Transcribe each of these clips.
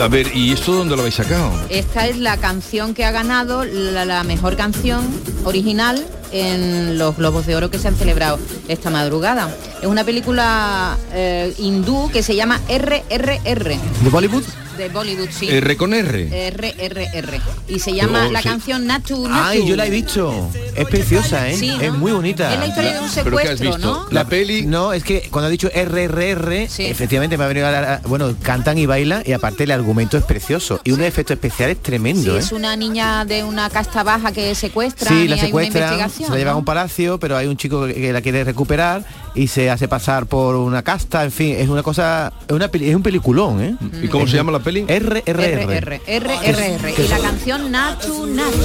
A ver, ¿y esto dónde lo habéis sacado? Esta es la canción que ha ganado la, la mejor canción original en los Globos de Oro que se han celebrado esta madrugada. Es una película eh, hindú que se llama RRR. ¿De Bollywood? De Bollywood, sí. R con R. RRR. Y se llama Pero, la sí. canción Natu Natu. Ay, yo la he visto. Es preciosa, ¿eh? Sí, ¿no? Es muy bonita. Es la historia de un ¿Pero qué has secuestro, visto? ¿no? La peli... No, es que cuando ha dicho RRR, efectivamente me ha venido a la- Bueno, cantan y bailan y aparte el argumento es precioso. Y un efecto especial es Sí, tremendo, ¿eh? es una niña de una casta baja que secuestra Sí, y la investigación. se la llevan a ¿no? un palacio, pero hay un chico que, que la quiere recuperar y se hace pasar por una casta, en fin, es una cosa, es, una peli- es un peliculón, ¿eh? ¿Y cómo se llama la peli? RRR. RR, RRR. Y la canción Natu Natu.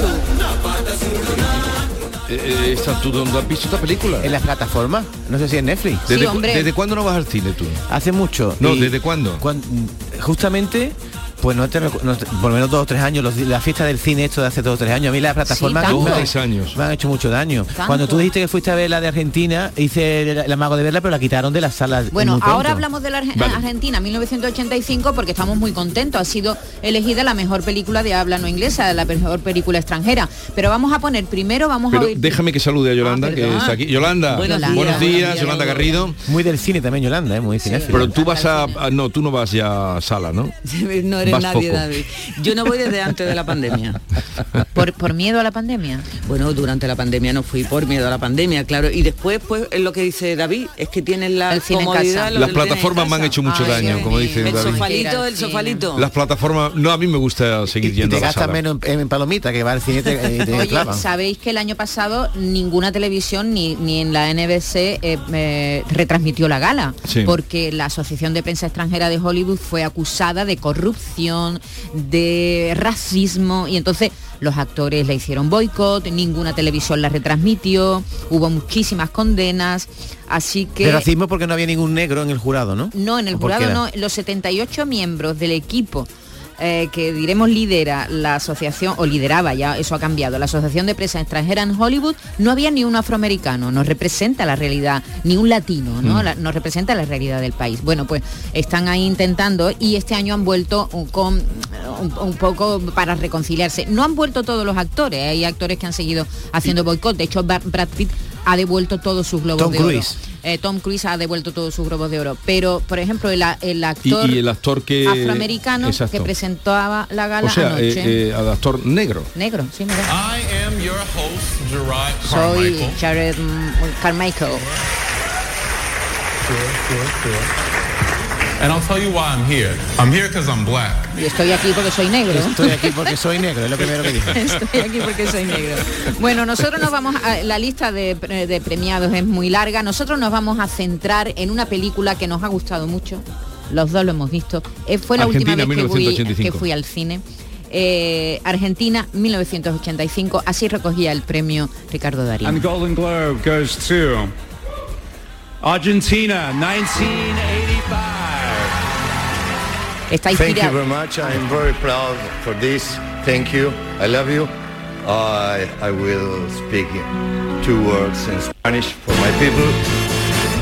Eh, eh, esta- ¿Tú dónde has visto esta película? En las plataformas, no sé si en Netflix. ¿Desde, Sí, hombre. ¿Desde cuándo no vas al cine tú? Hace mucho. No, y ¿desde cuándo? cuan- justamente, pues no te no te- por lo menos dos o tres años, los- la fiesta del cine esto de hace dos o tres años, a mí las plataformas tanto. me, años. me han hecho mucho daño. ¿Tanto? Cuando tú dijiste que fuiste a ver la de Argentina, hice el, el amago de verla, pero la quitaron de las salas. Bueno, ahora hablamos de la Arge- Vale. Argentina 1985 porque estamos muy contentos. Ha sido elegida la mejor película de habla no inglesa, la mejor película extranjera. Pero vamos a poner primero, vamos a oír. déjame que salude a Yolanda, Ah, que perdón. está aquí. Yolanda, Buenos buenos días, días, buenos días, Yolanda Yolanda. Garrido. Muy del cine también, Yolanda, ¿eh? muy cinéfila. Pero tú vas a... a- No, tú no vas ya a sala, ¿no? No eres Vas nadie, poco. David. Yo no voy desde antes de la pandemia. por, por miedo a la pandemia. Bueno, durante la pandemia no fui por miedo a la pandemia, claro. Y después, pues, es lo que dice David, es que tienen la El cine en comodidad. Las plataformas me han hecho mucho Ay, daño, como dice El David. sofalito, el sofalito. Las plataformas... No, a mí me gusta seguir y yendo te a la gastas sala. menos en, en palomita que va al cine te, Oye, clavan. sabéis que el año pasado ninguna televisión ni, ni en la NBC eh, eh, retransmitió la gala, Sí. porque la Asociación de Prensa Extranjera de Hollywood fue acusada de corrupción, de racismo, y entonces los actores le hicieron boicot, ninguna televisión la retransmitió, hubo muchísimas condenas, así que... De racismo porque no había ningún negro en el jurado, ¿no? No, en el ¿O por qué jurado no. Los 78 miembros del equipo eh, que diremos lidera la asociación, o lideraba ya, eso ha cambiado, la Asociación de Prensa Extranjera en Hollywood, no había ni un afroamericano, nos representa la realidad, ni un latino, ¿no? Mm. La- nos representa la realidad del país. Bueno, pues están ahí intentando y este año han vuelto un- con un, un poco para reconciliarse. No han vuelto todos los actores, hay actores que han seguido haciendo boicot, de hecho Brad Pitt ha devuelto todos sus globos Tom de oro. Cruise. Eh, Tom Cruise ha devuelto todos sus globos de oro. Pero, por ejemplo, el, actor y el actor que... afroamericano Exacto. que presentaba la gala O sea, anoche. eh, eh, al actor negro. Negro, sí, mira. I am your host, Gerard Soy Carmichael. Jared mm, Carmichael. And I'll tell you why I'm here. I'm here because I'm black. Y estoy aquí porque soy negro. Estoy aquí porque soy negro, es lo primero que dije. Estoy aquí porque soy negro. Bueno, nosotros nos vamos a, la lista de, pre- de premiados es muy larga. Nosotros nos vamos a centrar en una película que nos ha gustado mucho. Los dos lo hemos visto. Eh, fue la Argentina, última vez que fui, 1985. que fui al cine. Eh, Argentina 1985. Así recogía el premio Ricardo Darín. And the Golden Globe goes to Argentina, 1985. Está Thank you very much. I'm very proud for this. Thank you. I love you. I, I will speak two words in Spanish for my people.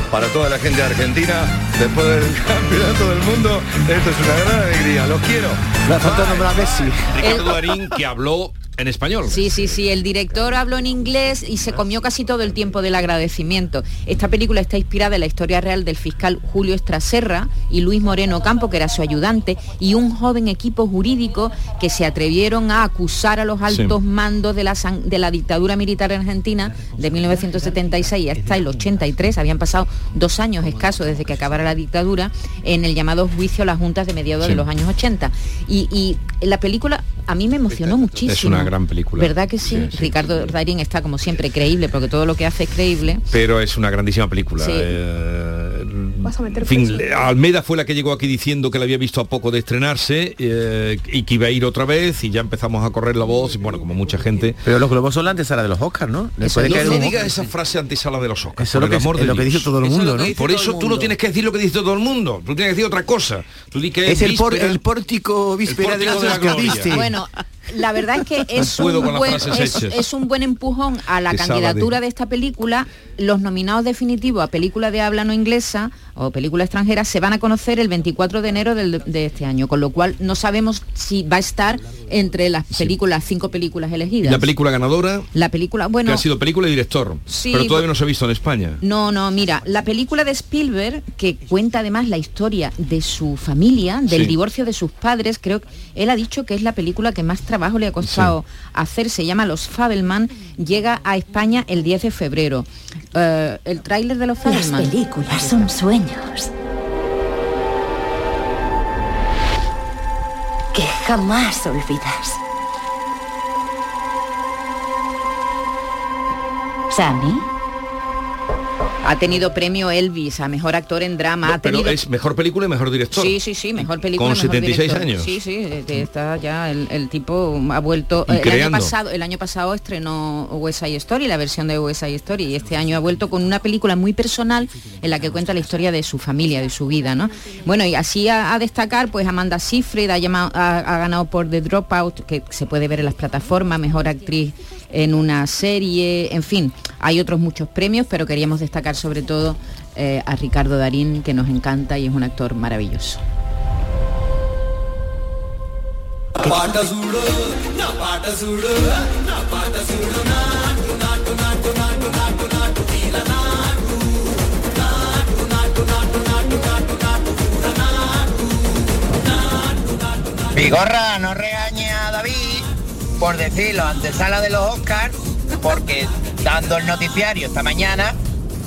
Para toda la gente de Argentina, después del campeonato del mundo, esto es una gran alegría. Los quiero. Me ha faltado nombrar Messi. Ricardo Darín, que habló en español. Sí, sí, sí, el director habló en inglés y se comió casi todo el tiempo del agradecimiento. Esta película está inspirada en la historia real del fiscal Julio Estraserra y Luis Moreno Campo, que era su ayudante, y un joven equipo jurídico que se atrevieron a acusar a los altos mandos de la, de la dictadura militar argentina de 1976 hasta el 83, habían pasado dos años escasos desde que acabara la dictadura, en el llamado juicio a las juntas de mediados Sí. de los años 80. Y, y la película a mí me emocionó muchísimo. Gran película. ¿Verdad que sí? Sí, sí, Ricardo Darín está como siempre creíble, porque todo lo que hace es creíble. Pero es una grandísima película. Sí. Eh, vas a meter fin, le- Almeda fue la que llegó aquí diciendo que la había visto a poco de estrenarse eh, y que iba a ir otra vez y ya empezamos a correr la voz y bueno, como mucha gente. Pero los globos son la antesala de los Oscars, ¿no? No digas esa frase antesala de los Oscars. Eso es por lo que- el amor es de lo que dice todo el mundo, ¿no? Por eso tú no tienes que decir lo que dice todo el mundo. Tú tienes que decir otra cosa. Tú di que Es el, por- el pórtico víspera de pórtico de la gloria. Bueno, la verdad es que es, un buen, es, un buen empujón a la candidatura de esta película. Los nominados definitivos a película de habla no inglesa o película extranjera se van a conocer el 24 de enero del- de este año, con lo cual no sabemos si va a estar entre las películas, cinco películas Y elegidas. la película ganadora, La película, bueno, que ha sido película y director. Sí, pero todavía bu- no se ha visto en España. No, no, mira, la película de Spielberg, que cuenta además la historia de su familia, del Sí. divorcio de sus padres, creo que él ha dicho que es la película que más trabajo le ha costado hacer, se llama Los Fabelman, llega a España el 10 de febrero. Eh, el tráiler de Los Las películas son sueños. Que jamás olvidas. Sammy, Ha tenido premio Elvis a mejor actor en drama. ha pero es mejor película y mejor director. Sí, sí, sí, mejor película. Con mejor 76 director. años. Sí, sí, eh, está ya el, el tipo ha vuelto. Y el año pasado, el año pasado estrenó West Side Story, la versión de West Side Story, y este año ha vuelto con una película muy personal en la que cuenta la historia de su familia, de su vida, ¿no? Bueno, y así a, a destacar, pues Amanda Seyfried ha, llamado- ha- ha ganado por The Dropout, que se puede ver en las plataformas, mejor actriz en una serie, en fin, hay otros muchos premios, pero queríamos destacar sobre todo eh, a Ricardo Darín, que nos encanta y es un actor maravilloso. Vigorra, no por decirlo antesala de los Oscars, porque dando el noticiario esta mañana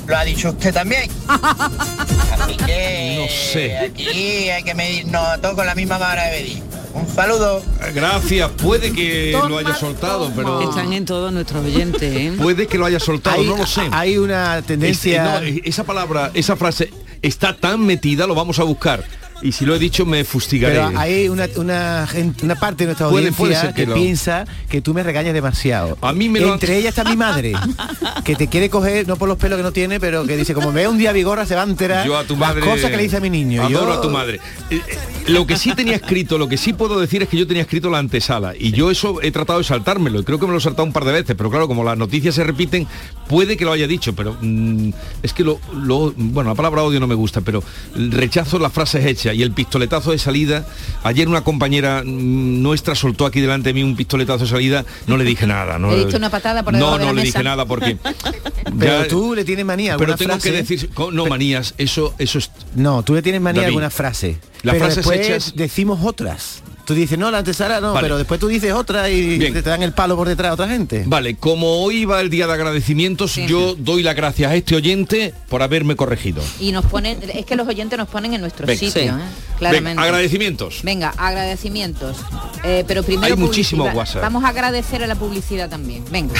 lo ha dicho usted también. Así que No sé. aquí hay que medirnos a todos con la misma vara de medir. Un saludo. Gracias, puede que lo haya soltado, pero Están en todos nuestros oyentes, ¿eh? puede que lo haya soltado, Hay, no lo sé. hay una tendencia... Es- no, esa palabra, esa frase está tan metida, lo vamos a buscar. Y si lo he dicho, me fustigaré. Pero hay una, una, gente- una parte de nuestra audiencia puede que, piensa que tú me regañas demasiado. A mí me lo Entre ellas está mi madre, que te quiere coger, no por los pelos que no tiene, pero que dice, como me ve un día vigorra, se va a enterar Yo a tu las madre. cosas que le dice a mi niño. Adoro Yo- a tu madre. Eh, eh, Lo que sí tenía escrito, lo que sí puedo decir es que yo tenía escrito la antesala. Y yo eso he tratado de saltármelo. Y creo que me lo he saltado un par de veces. Pero claro, como las noticias se repiten, puede que lo haya dicho. Pero mm, es que lo, lo- Bueno, la palabra odio no me gusta, pero rechazo las frases hechas y el pistoletazo de salida. Ayer una compañera mm, nuestra soltó aquí delante de mí un pistoletazo de salida. No le dije nada. No, Le diste una patada por No, de no la le mesa. dije nada porque. Pero ya- tú le tienes manía a pero tengo frase. que decir, co- no manías, eso, eso es No, tú le tienes manía a David, alguna frase. las pero frases después hechas- decimos otras. Tú dices, no, la antesala no, Vale. pero después tú dices otra y Bien. te dan el palo por detrás a otra gente. Vale, como hoy va el día de agradecimientos, yo doy las gracias a este oyente por haberme corregido. Y nos ponen, es que los oyentes nos ponen en nuestro Venga. sitio, Sí. ¿eh? Venga, agradecimientos. Venga, agradecimientos. Eh, pero primero Hay muchísimo. WhatsApp. Vamos a agradecer a la publicidad también. Venga,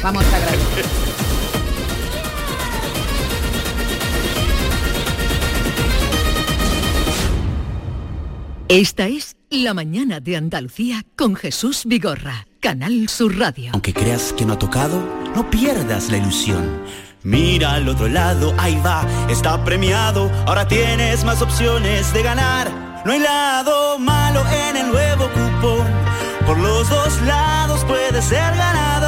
vamos a agradecer. Esta es La mañana de Andalucía con Jesús Vigorra, Canal Sur Radio. Aunque creas que no ha tocado, no pierdas la ilusión. Mira al otro lado, ahí va, está premiado. Ahora tienes más opciones de ganar. No hay lado malo en el nuevo cupón. Por los dos lados puedes ser ganador.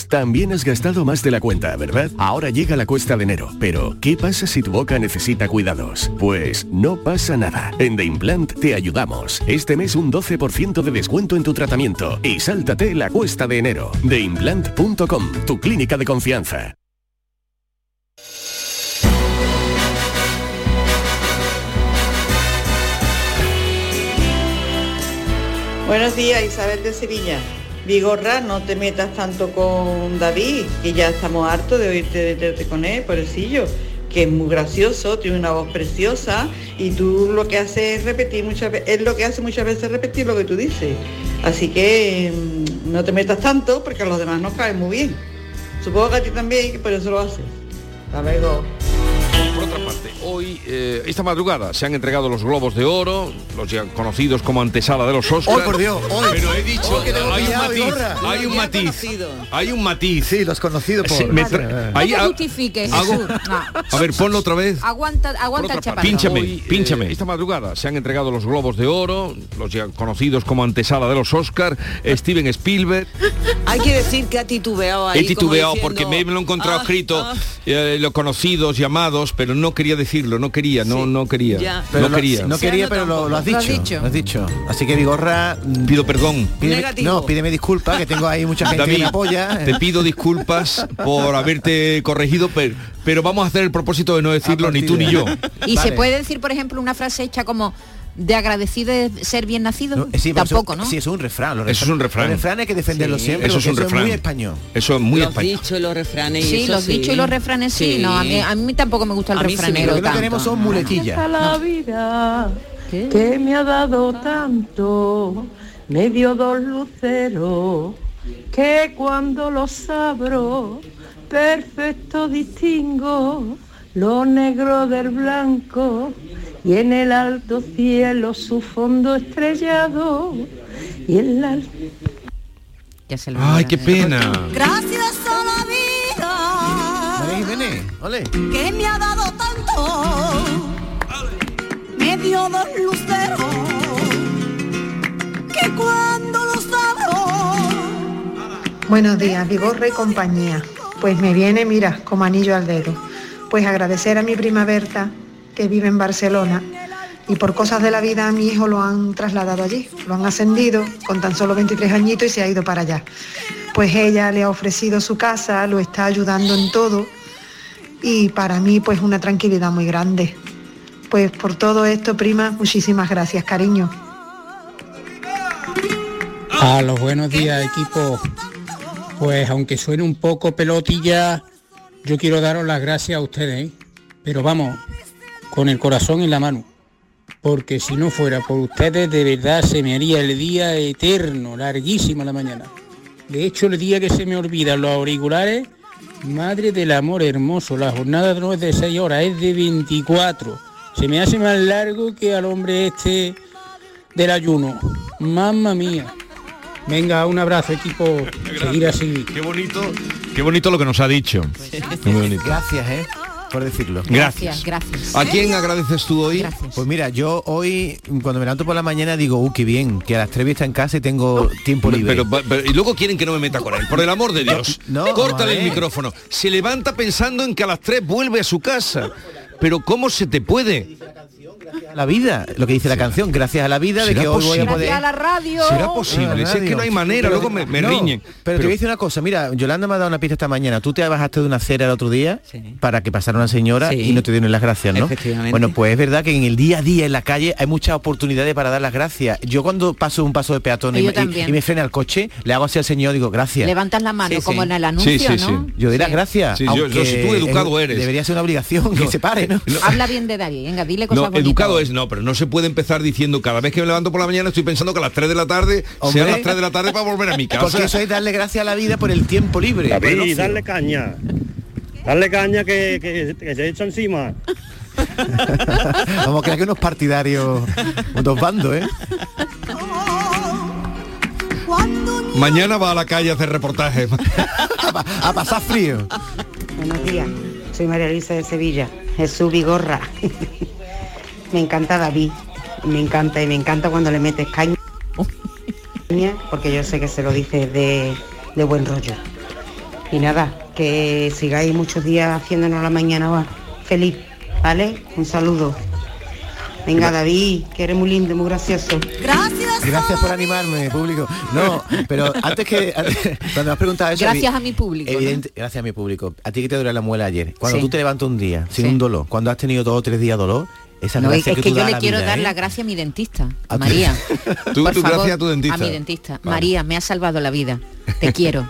también has gastado más de la cuenta, ¿verdad? Ahora llega la cuesta de enero. Pero, ¿qué pasa si tu boca necesita cuidados? Pues no pasa nada. En The Implant te ayudamos. Este mes un 12% de descuento en tu tratamiento. Y sáltate la cuesta de enero. TheImplant.com, tu clínica de confianza. Buenos días, Isabel de Sevilla. Vigorra, no te metas tanto con David, que ya estamos hartos de oírte con él, pobrecillo, que es muy gracioso, tiene una voz preciosa y tú lo que haces es repetir muchas veces, es lo que hace muchas veces repetir lo que tú dices. Así que mm, no te metas tanto porque a los demás nos cae muy bien. Supongo que a ti también, que por eso lo haces. Hasta luego. Por otra parte, hoy, eh, esta madrugada, se han entregado los Globos de Oro, los ya conocidos como antesala de los Oscars. Hoy, por Dios, hoy. Pero he dicho, Hoy que tengo hay, un matiz, hay un matiz, hay un matiz. Sí, los conocidos por... Sí, me tra- No ahí te ha- justifiques, hago-. No. A ver, ponlo otra vez. Aguanta, aguanta el chaparrón. Pínchame, pínchame. esta madrugada se han entregado los Globos de Oro, los ya conocidos como antesala de los Oscar, Steven Spielberg. Hay que decir que ha titubeado ahí. He titubeado como porque me lo he encontrado "Ah, escrito, ah". eh, los conocidos, llamados, pero no quería decirlo, no quería, no, no quería. ya. Pero no lo- quería. No quería, pero lo, lo has Lo has dicho. dicho. Lo has dicho. Así que Vigorra... Pido perdón. Pídeme, Negativo. no, pídeme disculpas, que tengo ahí mucha gente que me apoya. te pido disculpas por haberte corregido, pero, pero vamos a hacer el propósito de no decirlo ni tú ni yo. Y se puede decir, por ejemplo, una frase hecha como de agradecido de ser bien nacido. No, sí, pero Tampoco, eso, ¿no? Sí, eso es un refrán. los Eso es un refrán. Los refranes hay que defenderlos Sí. siempre. Eso es un refrán. muy español. Eso es muy los español. dichos y los refranes. y Sí, eso los sí. dichos y los refranes sí. No, a mí, a mí tampoco me gusta el A mí sí me refranero Lo que no tanto. tenemos son muletillas. la vida que me ha dado tanto, me dio dos luceros, que cuando los abro, perfecto distingo lo negro del blanco y en el alto cielo su fondo estrellado y en la Ya se lo Ay, qué pena. Gracias a la vida Jiménez, ole. que me ha dado tanto, me dio dos luceros, que cuando los abro, Buenos días, Vigorra y compañía. Pues me viene, mira, como anillo al dedo. Pues agradecer a mi prima Berta, vive en Barcelona, y por cosas de la vida a mi hijo lo han trasladado allí, lo han ascendido con tan solo 23 añitos y se ha ido para allá. Pues ella le ha ofrecido su casa, lo está ayudando en todo y para mí pues una tranquilidad muy grande. Pues por todo esto, prima, muchísimas gracias, cariño. A los buenos días, equipo. Pues aunque suene un poco pelotilla, yo quiero daros las gracias a ustedes, ¿eh? pero vamos, con el corazón en la mano. Porque si no fuera por ustedes, de verdad se me haría el día eterno, larguísimo la mañana. De hecho, el día que se me olvidan los auriculares, madre del amor hermoso, la jornada no es de 6 horas, es de 24. Se me hace más largo que al hombre este del ayuno. Mamma mía. Venga, un abrazo equipo. Seguir así. Qué bonito, qué bonito lo que nos ha dicho. Muy bonito. Gracias, ¿eh? Por decirlo. Gracias. gracias. ¿A quién agradeces tú hoy? Pues mira, yo hoy, cuando me levanto por la mañana, digo, uh, qué bien, que a las 3 voy a estar en casa y tengo tiempo libre. Pero, pero- y luego quieren que no me meta con él. Por el amor de Dios. No, no, Córtale el micrófono. Se levanta pensando en que a las 3 vuelve a su casa. Pero ¿cómo se te puede? La vida, lo que dice la canción, gracias a la vida de ¿Será que hoy voy a posible? poder... Gracias a la radio. ¿Será posible? Si es que no hay manera, Pero- luego me, me no, riñen. Pero, te voy a decir una cosa, mira, Yolanda me ha dado una pista esta mañana. Tú te bajaste de una acera el otro día para que pasara una señora Sí. y no te dieron las gracias, ¿no? Efectivamente. Bueno, pues es verdad que en el día a día en la calle hay muchas oportunidades para dar las gracias. Yo cuando paso un paso de peatón y, me- y- también. y me frena el coche, le hago así al señor, digo, gracias. Levantas la mano Sí, como sí. en el anuncio, Sí, sí, ¿no? sí. Yo doy las Sí. gracias. Sí, yo- si tú educado es- eres. Debería ser una obligación que se pare, ¿no? Habla bien de David, venga, dile cosas bonitas. Es no, pero no se puede empezar diciendo cada vez que me levanto por la mañana estoy pensando que a las 3 de la tarde Hombre. sean las 3 de la tarde para volver a mi casa. Porque eso es darle gracias a la vida por el tiempo libre. David, dale caña. Dale caña que, que- que se echa encima. Vamos a crear que unos partidarios, dos bandos, ¿eh? Mañana va a la calle a hacer reportajes. a pasar frío. Buenos días, soy María Luisa de Sevilla, Jesús Vigorra. Me encanta David, me encanta y me encanta cuando le metes caña, porque yo sé que se lo dices de, de buen rollo. Y nada, que sigáis muchos días haciéndonos la mañana va, feliz, ¿vale? Un saludo. Venga, David, que eres muy lindo, muy gracioso. Gracias. Gracias por animarme, público. No, pero antes que antes- cuando me has preguntado eso, Gracias a mi público. ¿no? evidente- gracias a mi público. A ti que te duele la muela ayer. Cuando Sí. tú te levantas un día sin Sí. un dolor, cuando has tenido dos o tres días dolor, esa No, es que, yo le quiero vida, dar ¿eh? la gracia a mi dentista, A María. Tú- Por tu favor, gracia a tu dentista. A mi dentista. Vale. María, me ha salvado la vida. Te quiero.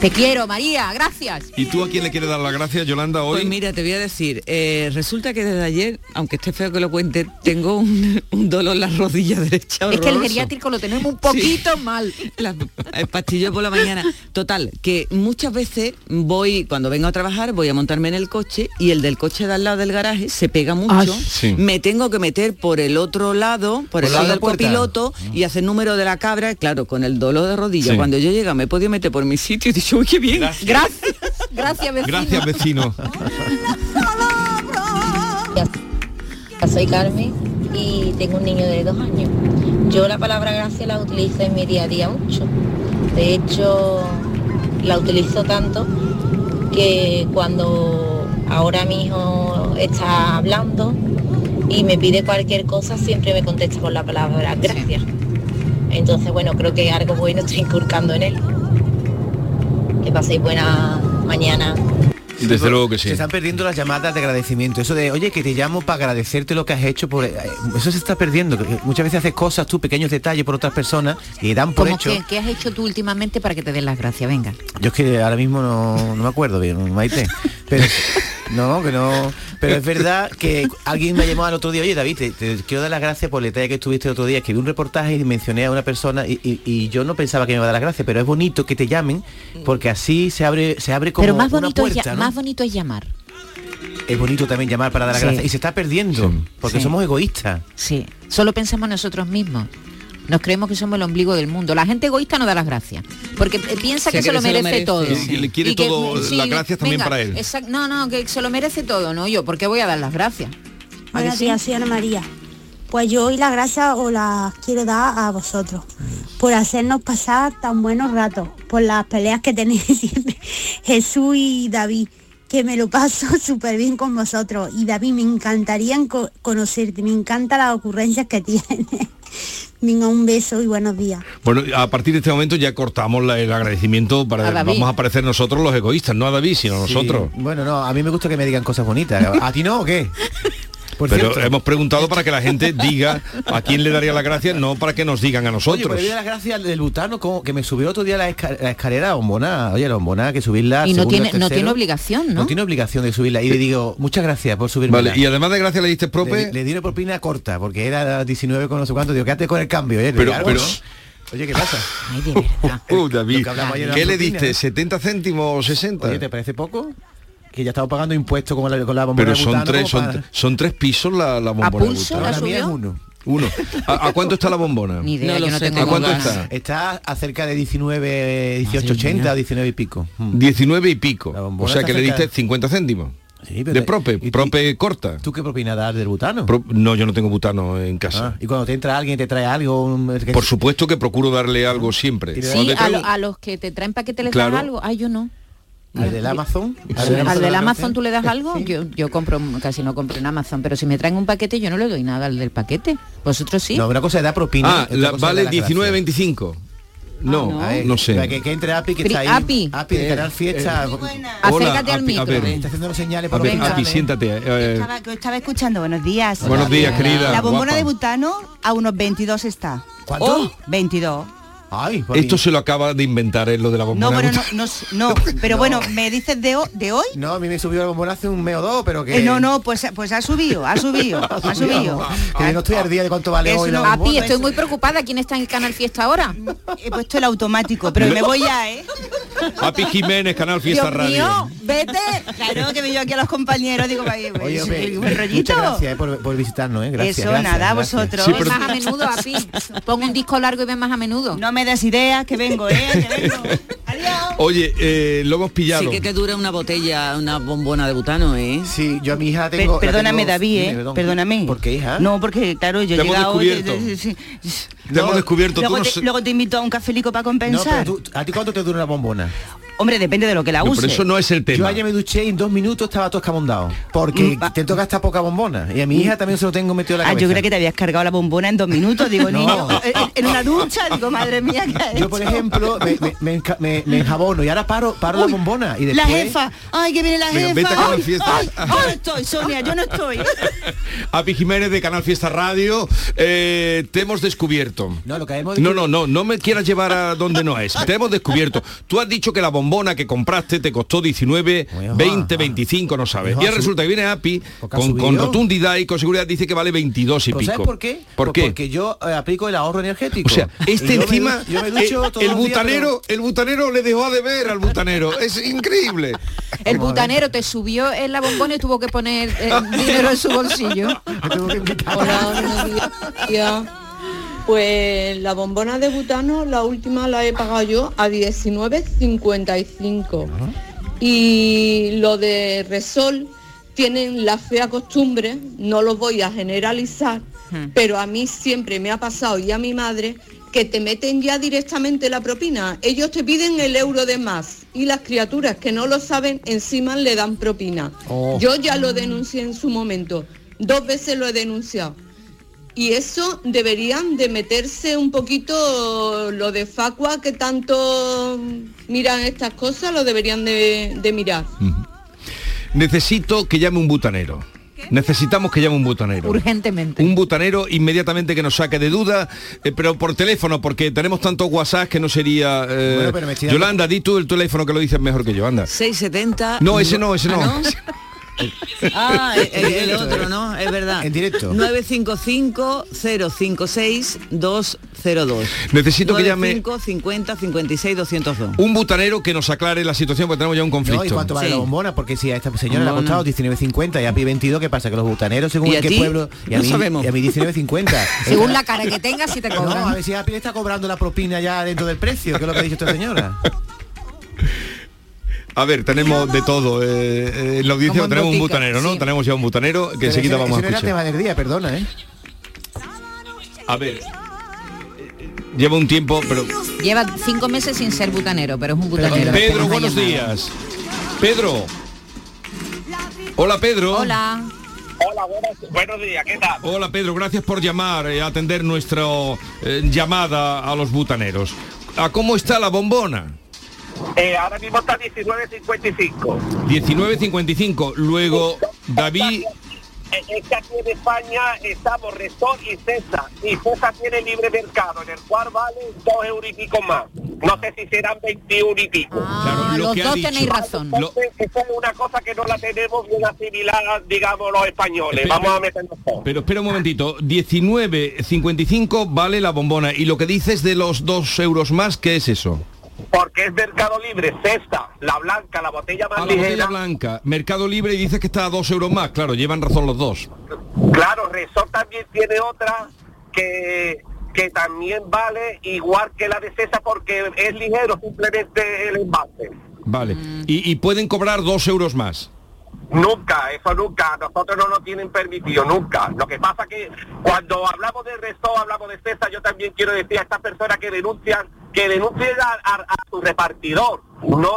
Te quiero, María, gracias. ¿Y tú a quién le quieres dar las gracias, Yolanda, hoy? Pues mira, te voy a decir, eh, resulta que desde ayer, aunque esté feo que lo cuente, tengo un, un dolor en la rodilla derecha. Es que el geriátrico lo tenemos un poquito mal. La- el pastillo por la mañana. Total, que muchas veces voy, cuando vengo a trabajar, voy a montarme en el coche y el del coche de al lado del garaje se pega mucho. Ay, sí. Me tengo que meter por el otro lado, por el lado lado de la del puerta. copiloto y hacer número de la cabra, claro, con el dolor de rodilla. Sí. Cuando yo llego me he podido meter por mi sitio y he dicho, uy, qué bien. Gracias. Gracias, vecino. Gracias, vecino. Soy Carmen y tengo un niño de dos años. Yo la palabra gracia la utilizo en mi día a día mucho. De hecho, la utilizo tanto que cuando ahora mi hijo está hablando y me pide cualquier cosa, siempre me contesta con la palabra gracias. Entonces, bueno, creo que algo bueno estoy inculcando en él. Que paséis buena mañana. Desde luego que sí. Se están perdiendo las llamadas de agradecimiento. Eso de, oye, que te llamo para agradecerte lo que has hecho por... eh, Eso se está perdiendo. Muchas veces haces cosas, tú, pequeños detalles por otras personas y dan por ¿Cómo hecho... que, ¿Qué has hecho tú últimamente para que te den las gracias? Venga. Yo es que ahora mismo no, no me acuerdo bien, Maite. Pero no, que no. Pero es verdad que alguien me llamó al otro día, oye David, te, te quiero dar las gracias por el detalle que estuviste el otro día. Escribí un reportaje y mencioné a una persona y, y- y yo no pensaba que me iba a dar las gracias, pero es bonito que te llamen porque así se abre, se abre como Pero más una bonito, puerta, ya- ¿no? Más bonito es llamar. Es bonito también llamar para dar las Sí. gracias. Y se está perdiendo, porque Sí. somos egoístas. Sí. Solo pensamos en nosotros mismos. Nos creemos que somos el ombligo del mundo. La gente egoísta no da las gracias. Porque eh, piensa que se lo que se lo merece, merece. todo. Y le quiere que, todo, las gracias también venga, para él. exact- no, no, que se lo merece todo, no yo. ¿Por qué voy a dar las gracias? ¿A que Buenos días, Ana María. Pues yo hoy las gracias os las quiero dar a vosotros por hacernos pasar tan buenos ratos, por las peleas que tenéis siempre Jesús y David, que me lo paso súper bien con vosotros. Y David, me encantaría co- conocerte, me encantan las ocurrencias que tienes. Venga, un beso y buenos días. Bueno, a partir de este momento ya cortamos la- el agradecimiento para A vamos a aparecer nosotros los egoístas, no a David, sino Sí. nosotros. Bueno, no, a mí me gusta que me digan cosas bonitas. ¿A ti no o qué? Por Pero cierto. hemos preguntado para que la gente diga a quién le daría las gracias, no para que nos digan a Oye, nosotros. pero le doy las gracias al del butano, como que me subió otro día la, esca- la escalera a bombona. Oye, la bombona, que subirla. Y no segundo, tiene, no tiene obligación, ¿no? No tiene obligación de subirla. Y le digo, muchas gracias por subirme. Vale, y además de gracias le diste prope. Le, le di una propina corta, porque era 19 con no sé cuánto. Digo, quédate con el cambio. Oye, Pero- pero-. Oye, ¿qué pasa? Ay, de verdad. Uh, David, ¿qué le diste? ¿eh? ¿70 céntimos o 60? Oye, ¿te parece poco? Que ya estamos pagando impuestos como la, con la bombona Pero de son butano, tres, son, para- son tres pisos la, la bombona. de pulso butano. la La mía es uno. Uno. ¿A, a cuánto está la bombona? Ni idea, No lo yo no sé, tengo ¿A cuánto ganas. está? Está a cerca de 19, 18, 80 o 19 y pico. Mm. 19 y pico. O sea que le diste 50 céntimos. Sí, pero- de prope, y- prope corta. ¿Tú qué propina das del butano? Pro- no, yo no tengo butano en casa. Ah, y cuando te entra alguien y te trae algo... un- Por supuesto que procuro darle algo siempre. Sí, a, lo- a los que te traen paquete les Claro. das algo. Ay, yo no. ¿Al del Amazon? Al del Amazon tú le das algo, yo, yo compro, casi no compro en Amazon, pero si me traen un paquete yo no le doy nada al del paquete. Vosotros sí. No, una cosa dar propina. Ah, la- vale dar las 19, gracias. 25. No, no. Ver, no sé. Que, que entre Api, que Pri- está ahí. Api. Api de Eh, Canal Fiesta. Acércate al Api, micro. a ver. Está haciendo señales ver, Api, siéntate. eh, Estaba, que estaba escuchando, buenos días. buenos días, querida. La bombona guapa. de butano a unos 22 está. ¿Cuánto? Oh, 22. Ay, Esto se lo acaba de inventar es lo de la bombona. No, bueno, de no, no, no, pero bueno, ¿me dices de, ho- de hoy? No, a mí me subió la bombona hace un mes o dos, pero que... Eh, no, no, pues, pues ha subido, ha subido, ha subido. Que yo no estoy al día de cuánto vale Eso hoy la no- bombona. Api, estoy muy preocupada. ¿Quién está en el canal Fiesta ahora? He puesto el automático, pero me voy ya, ¿eh? Api Jiménez, Canal Fiesta Dios Radio. mío, vete. Claro que me yo aquí a los compañeros, digo, vaya, Oye, pues, hombre, un rollito. muchas gracias eh, por, por visitarnos, ¿eh? Gracias, Eso, gracias, nada, gracias. vosotros. Sí, pero- más a menudo, Api. Pon un disco largo y ven más a menudo. No me des ideas, que vengo, ¿eh? Que vengo. Adiós. Oye, eh, lo hemos pillado. Sí que te dura una botella, una bombona de butano, ¿eh? Sí, yo a mi hija Per- tengo... la perdóname, tengo- David, ¿eh? perdón. Perdóname. ¿Por qué, hija? No, porque claro, yo he hemos llegado... Te hemos descubierto. Luego, tú no te, sé- luego te invito a un cafelico para No, pero compensar. tú, ¿a ti cuánto te dura una bombona? Hombre, depende de lo que la No, use. pero eso no es el tema. Yo ayer me duché y en dos minutos estaba todo escamondado. Porque Mm, te toca hasta poca bombona. Y a mi hija también se lo tengo metido en la Ah, cabeza. yo creo que te habías cargado la bombona en dos minutos, digo, No. niño, en, en una ducha, digo, madre mía, ¿qué ha Yo, por ejemplo, me, me- me enca- me- me enjabono y ahora paro, paro la bombona. Y La después, jefa, ay, que viene la Venga, jefa. vete a Canal ay, Fiesta. ay, yo no estoy, Sonia, yo no estoy. Api Jiménez de Canal Fiesta Radio, eh, te hemos descubierto. No, lo que hemos No, no, no, no me quieras llevar a donde no es. Te hemos descubierto. Tú has dicho que la bombona que compraste te costó 19, 20, 25, no sabes. Hijo, Y ahora resulta que viene Api Porque con, con rotundidad y con seguridad dice que vale 22 y ¿Pero pico. ¿Sabes por qué? ¿Por Pues qué? Porque yo eh, aplico el ahorro energético. O sea, este encima, me eh, el butanero, el butanero le dejó a deber al butanero. Es increíble. El butanero te subió en la bombona y tuvo que poner eh, dinero en su bolsillo. Hola. Pues la bombona de butano, la última la he pagado yo a 19.55. Y lo de Resol tienen la fea costumbre, no lo voy a generalizar, pero a mí siempre me ha pasado y a mi madre que te meten ya directamente la propina. Ellos te piden el euro de más y las criaturas que no lo saben encima le dan propina. Oh. Yo ya lo denuncié en su momento, dos veces lo he denunciado. Y eso deberían de meterse un poquito lo de Facua que tanto miran estas cosas, lo deberían de, de mirar. Necesito que llame un butanero. Necesitamos que llame un butanero. Urgentemente. Un butanero inmediatamente que nos saque de duda, eh, pero por teléfono, porque tenemos tantos WhatsApp que no sería... eh, Bueno, pero me Yolanda, di tú el teléfono que lo dices mejor que yo, anda. 670. No, ese no, ese no. ¿Ah, Ah, el, otro, eh. ¿no? Es verdad. En directo. 955-056-202. Necesito que llame 95 50 56 202. un butanero que nos aclare la situación porque tenemos ya un conflicto. No, ¿y cuánto vale Sí. la bombona? Porque si a esta señora le ha costado 19.50 y a Pi 22, ¿qué pasa? Que los butaneros, según ¿Y en qué pueblo... Y a No mí, sabemos. Y a mí 19.50. Según la cara que tengas, si te No, a cobran. ver si Api está cobrando la propina ya dentro del precio, que es lo que ha dicho esta señora. A ver, tenemos de todo. eh, eh, en la audiencia en tenemos un butanero, ¿no? sí. Tenemos ya un butanero que Pero enseguida ese- vamos a ese escuchar. tema del día, perdona, ¿eh? A ver. Lleva un tiempo, pero... Lleva cinco meses sin ser butanero, pero es un butanero. Pedro, buenos días. Pedro. Hola, Pedro. Hola. Hola, buenos, buenos días, ¿qué tal? Hola, Pedro. Gracias por llamar y atender nuestra eh, llamada a los butaneros. ¿A cómo está la bombona? Eh, ahora mismo está 19.55. 19.55. Luego, David... Eh, Es que aquí en España estamos Resort y César. Y César tiene libre mercado, en el cual vale dos euros y pico más. No sé si serán 21 y pico. Ah, lo los que dos dicho. tenéis razón. Lo- esa es una cosa que no la tenemos bien asimilada, digamos, los españoles. Espera, Vamos a meternos todos. Pero espera un momentito, 19.55 vale la bombona. Y lo que dices de los dos euros más, ¿qué es eso? Porque es mercado libre, cesta, la blanca, la botella más A la botella ligera. blanca, Mercado Libre y dices que está a dos euros más. Claro, llevan razón los dos. Claro, Resort también tiene otra que, que también vale igual que la de César porque es ligero simplemente el envase. Vale. Y, y pueden cobrar dos euros más. Nunca, eso nunca, nosotros no nos tienen permitido, nunca. Lo que pasa que cuando hablamos de Resort, hablamos de César, yo también quiero decir a estas personas que denuncian, que denuncien a, a- a su repartidor. No,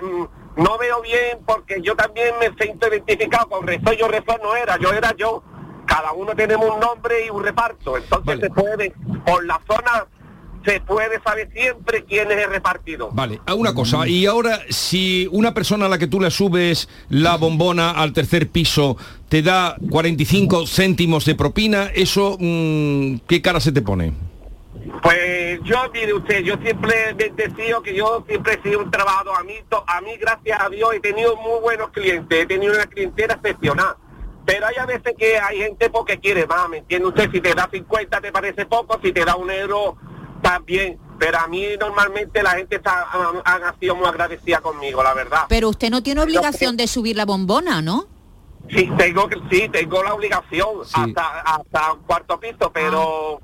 mm, no veo bien porque yo también me siento identificado con Resort, yo Resort no era, yo era yo. Cada uno tenemos un nombre y un reparto, entonces se puede, por la zona se puede saber siempre quién es el repartidor. Vale, a una cosa. Y ahora, si una persona a la que tú le subes la bombona al tercer piso te da 45 céntimos de propina, eso, mm, ¿qué cara se te pone? Pues yo, mire usted, yo siempre me decido que yo siempre he sido un trabajador. A mí, a mí, gracias a Dios, he tenido muy buenos clientes, he tenido una clientela excepcional. Pero hay a veces que hay gente porque quiere más, ¿me entiende usted? Si te da 50 te parece poco, si te da un euro también. Pero a mí normalmente la gente está, han, han sido muy agradecida conmigo, la verdad. Pero usted no tiene obligación de subir la bombona, ¿no? Sí, tengo que, sí, tengo la obligación hasta hasta un cuarto piso, pero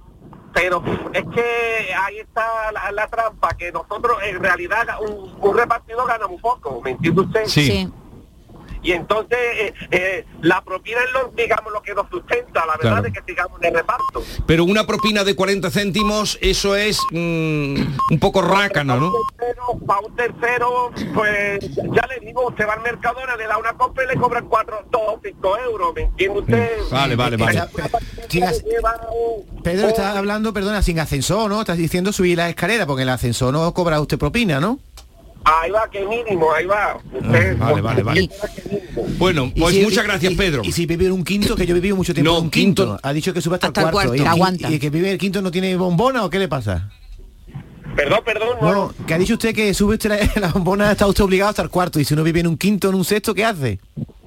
pero es que ahí está la, la trampa que nosotros en realidad un, un repartidor gana muy poco, ¿me entiende usted? Sí. Sí. Y entonces eh, eh, la propina es lo, digamos, lo que nos sustenta, la verdad Claro. es que sigamos en el reparto. Pero una propina de 40 céntimos, eso es mm, un poco rácano, ¿no? Para un tercero, pues ya le digo, usted va al Mercadona, le da una compra y le cobran cuatro, dos o cinco euros, ¿me entiende usted? Vale, vale, vale. Sigas- Pedro está hablando, perdona, sin ascensor, ¿no? Estás diciendo subir la escalera, porque en el ascensor no cobra usted propina, ¿no? Ahí va, que mínimo, ahí va. Usted- Vale, vale, vale. Bueno, pues si- muchas gracias, y- Pedro. Y si vive en un quinto, que yo he vivido mucho tiempo No, en un quinto, quinto- ha dicho que sube hasta, Hasta el el cuarto. ¿Y, el Aguanta. quin- ¿Y el que vive en el quinto no tiene bombona o qué le pasa? Perdón, perdón, No, que ha dicho usted que sube usted la, la bombona, está usted obligado hasta el cuarto. Y si uno vive en un quinto o en un sexto, ¿qué hace?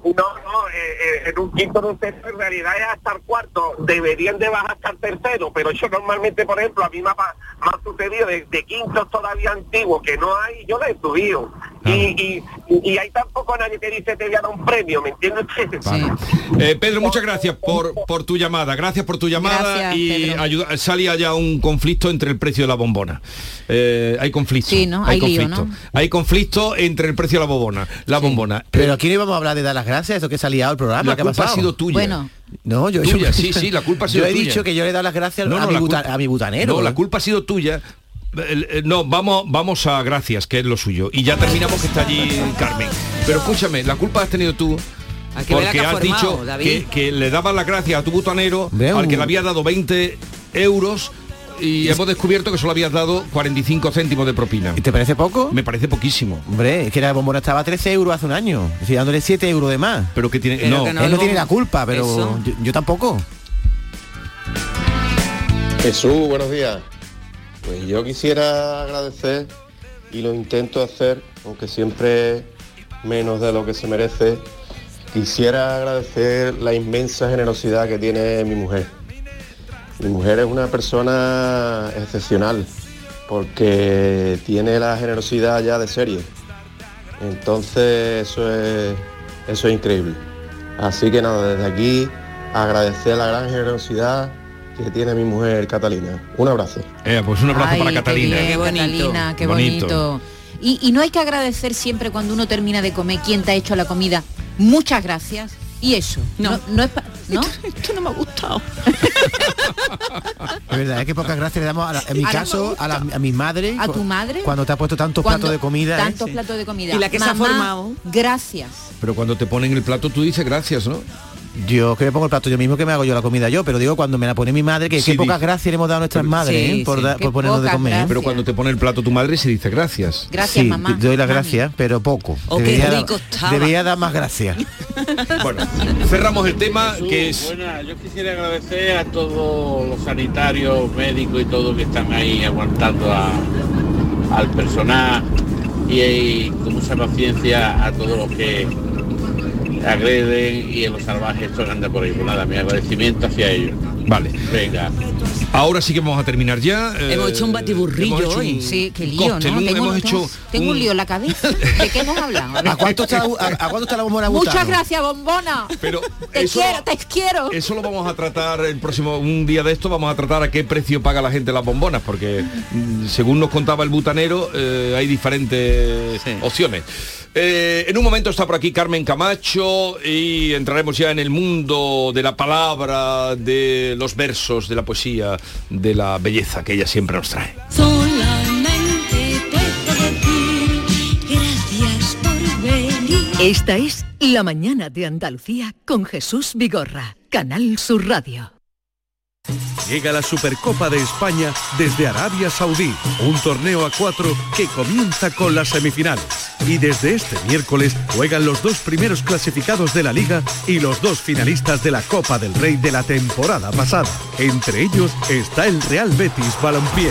No, no, eh, eh, en un quinto, en un en realidad es hasta el cuarto, deberían de bajar hasta el tercero, pero yo normalmente, por ejemplo, a mí me ha, sucedido de, de quintos todavía antiguos que no hay, yo lo he subido. Y, y, y ahí tampoco nadie te dice te voy a dar un premio, ¿me entiendes? Eh, Pedro, muchas gracias por, por tu llamada. Gracias por tu llamada Gracias, y ayuda, salía ya un conflicto entre el precio de la bombona. Eh, hay conflicto. Sí, ¿no? Hay lío, conflicto. ¿no? Hay conflicto entre el precio de la bombona. La bombona. Pero aquí no íbamos a hablar de dar las gracias, eso que se ha liado el programa. La ¿qué culpa ha pasado? sido tuya. Bueno. No, yo, Tuya, yo- sí, sí, la culpa ha sido Yo he tuya. dicho que yo le he dado las gracias No, a, mi la buta- culpa- a mi butanero. No, la culpa ha sido tuya. No, vamos, vamos a gracias, que es lo suyo. Y ya terminamos que está allí Carmen. Pero escúchame, la culpa has tenido tú. La Porque que ha has formado, dicho David. que, que le dabas las gracias a tu butanero Veo al que le había dado 20 euros y hemos descubierto que solo habías dado 45 céntimos de propina. ¿Y te parece poco? Me parece poquísimo. Hombre, es que la bombona estaba a 13 euros hace un año. Estoy dándole 7 euros de más. Pero que tiene... Pero no, que no, Él no tiene la culpa, pero yo, yo tampoco. Jesús, buenos días. Pues yo quisiera agradecer y lo intento hacer, aunque siempre menos de lo que se merece. Quisiera agradecer la inmensa generosidad que tiene mi mujer. Mi mujer es una persona excepcional porque tiene la generosidad ya de serie. Entonces eso es, eso es increíble. Así que nada, desde aquí agradecer la gran generosidad que tiene mi mujer Catalina. Un abrazo. Eh, pues un abrazo Ay, para qué Catalina. bien, Qué bonito. Catalina, qué Bonito. bonito. Y, y no hay que agradecer siempre cuando uno termina de comer quién te ha hecho la comida. Muchas gracias. Y eso. No, no, es ¿no? Esto no me ha gustado. Es verdad, es que pocas gracias le damos, a la- en mi caso, a, la- a mi madre. ¿A tu madre? Cuando te ha puesto tantos Cuando- platos de comida. ¿eh? Tantos platos de comida. Y la que se ha Mamá, formado. Gracias. Pero cuando te ponen el plato tú dices gracias, ¿no? Yo que me pongo el plato yo mismo que me hago yo la comida yo, pero digo cuando me la pone mi madre, que Sí, qué pocas gracias le hemos dado a nuestras madres sí, ¿eh? por, sí. da- Qué por ponernos de comer. ¿eh? gracias. Pero cuando te pone el plato tu madre se dice gracias. Gracias, sí, mamá. doy las gracias, pero poco. Oh, qué debería, rico dar, estaba. debería dar más gracias. Bueno, cerramos el tema Jesús, que es... buena, yo quisiera agradecer a todos los sanitarios, médicos y todos que están ahí aguantando a- al personal y, y con mucha paciencia a todos los que agreden y en los salvajes que andan por ahí. Pues nada, mi agradecimiento hacia ellos. Vale. Venga. Ahora sí que vamos a terminar ya. Hemos hecho un batiburrillo hemos hecho hoy. un- Sí, qué lío, cóctel, ¿no? un- tengo hemos hecho tengo un un- lío en la cabeza. ¿De qué hemos hablado? A ver. ¿A cuánto está, la- a, a cuánto está la bombona Muchas butano? gracias, bombona. Pero Te eso- quiero, te quiero. Eso lo vamos a tratar el próximo, un día de esto vamos a tratar a qué precio paga la gente las bombonas, porque mm, según nos contaba el butanero, eh, hay diferentes opciones. Eh, en un momento está por aquí Carmen Camacho y entraremos ya en el mundo de la palabra, de los versos, de la poesía, de la belleza que ella siempre nos trae. Solamente puedo decir gracias por venir. Esta es La mañana de Andalucía con Jesús Vigorra, Canal Sur Radio. Llega la Supercopa de España desde Arabia Saudí, un torneo a cuatro que comienza con las semifinales. Y desde este miércoles juegan los dos primeros clasificados de la liga y los dos finalistas de la Copa del Rey de la temporada pasada. Entre ellos está el Real Betis Balompié.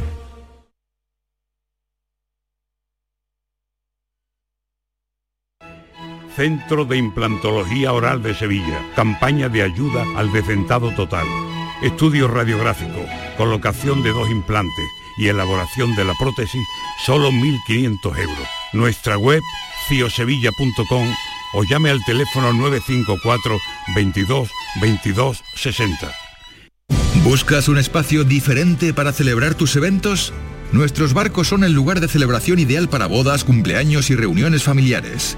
Centro de Implantología Oral de Sevilla. Campaña de ayuda al decentado total. estudio radiográfico, colocación de dos implantes y elaboración de la prótesis, solo 1.500 euros. Nuestra web, ciosevilla.com o llame al teléfono 954 22 22 60. ¿Buscas un espacio diferente para celebrar tus eventos? Nuestros barcos son el lugar de celebración ideal para bodas, cumpleaños y reuniones familiares.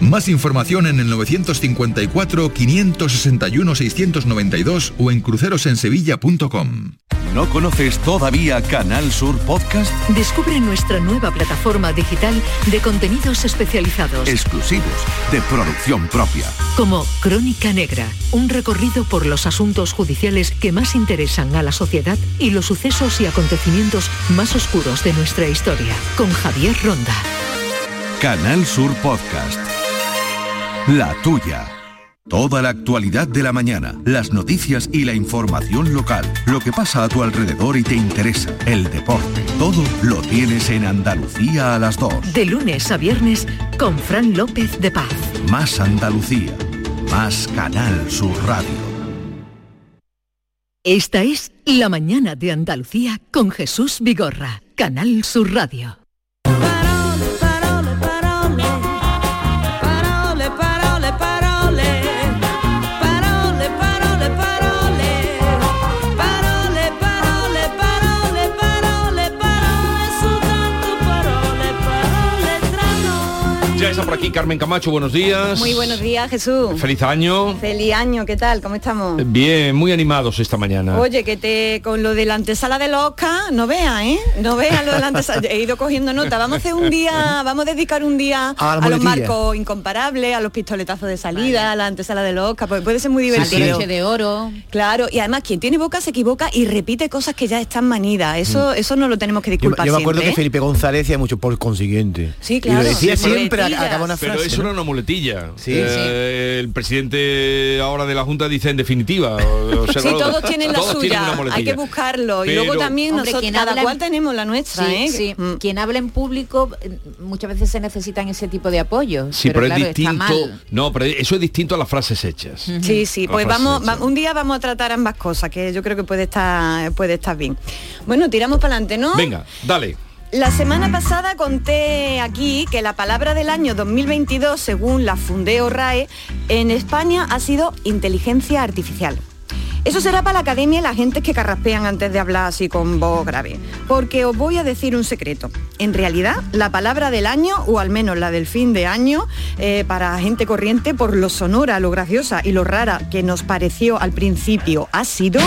Más información en el 954-561-692 o en crucerosensevilla.com. ¿No conoces todavía Canal Sur Podcast? Descubre nuestra nueva plataforma digital de contenidos especializados. Exclusivos, de producción propia. Como Crónica Negra, un recorrido por los asuntos judiciales que más interesan a la sociedad y los sucesos y acontecimientos más oscuros de nuestra historia, con Javier Ronda. Canal Sur Podcast. La tuya. Toda la actualidad de la mañana, las noticias y la información local, lo que pasa a tu alrededor y te interesa, el deporte, todo lo tienes en Andalucía a las 2. De lunes a viernes con Fran López de Paz. Más Andalucía, más Canal Sur Radio. Esta es La mañana de Andalucía con Jesús Vigorra, Canal Sur Radio. Está por aquí Carmen Camacho, buenos días. Muy buenos días, Jesús. Feliz año. Feliz año, ¿qué tal? ¿Cómo estamos? Bien, muy animados esta mañana. Oye, que te con lo de la antesala de los Oscar, no veas, ¿eh? No veas lo de la antesala. He ido cogiendo nota. Vamos a hacer un día, vamos a dedicar un día A los marcos incomparables, a los pistoletazos de salida, a la antesala de los Oscar, pues puede ser muy divertido. Broche de oro. Claro, y además quien tiene boca se equivoca y repite cosas que ya están manidas. Eso, eso no lo tenemos que disculpar yo me acuerdo siempre, que ¿eh? Felipe González decía mucho por consiguiente. Sí, Y claro. lo decía Sí, siempre. Acaba una Pero frase. eso ¿no? era una muletilla. Sí. Eh, El presidente ahora de la Junta dice en definitiva. o- sea, Sí, todos tienen la todos suya, hay que buscarlo. y Pero- luego también Hombre, nosotros, quien cada habla en- cual tenemos la nuestra, Sí, ¿eh? sí. Quien habla en público eh, muchas veces se necesitan ese tipo de apoyos. Sí, pero, claro, es distinto. No, pero eso es distinto a las frases hechas. Sí, sí, pues vamos, va- un día vamos a tratar ambas cosas, que yo creo que puede estar, puede estar bien. Bueno, tiramos para adelante, ¿no? Venga, dale. La semana pasada conté aquí que la palabra del año 2022, según la Fundeo RAE, en España ha sido inteligencia artificial. Eso será para la academia y la gente que carraspean antes de hablar así con voz grave. Porque os voy a decir un secreto. En realidad, la palabra del año, o al menos la del fin de año, eh, para gente corriente, por lo sonora, lo graciosa y lo rara que nos pareció al principio, ha sido...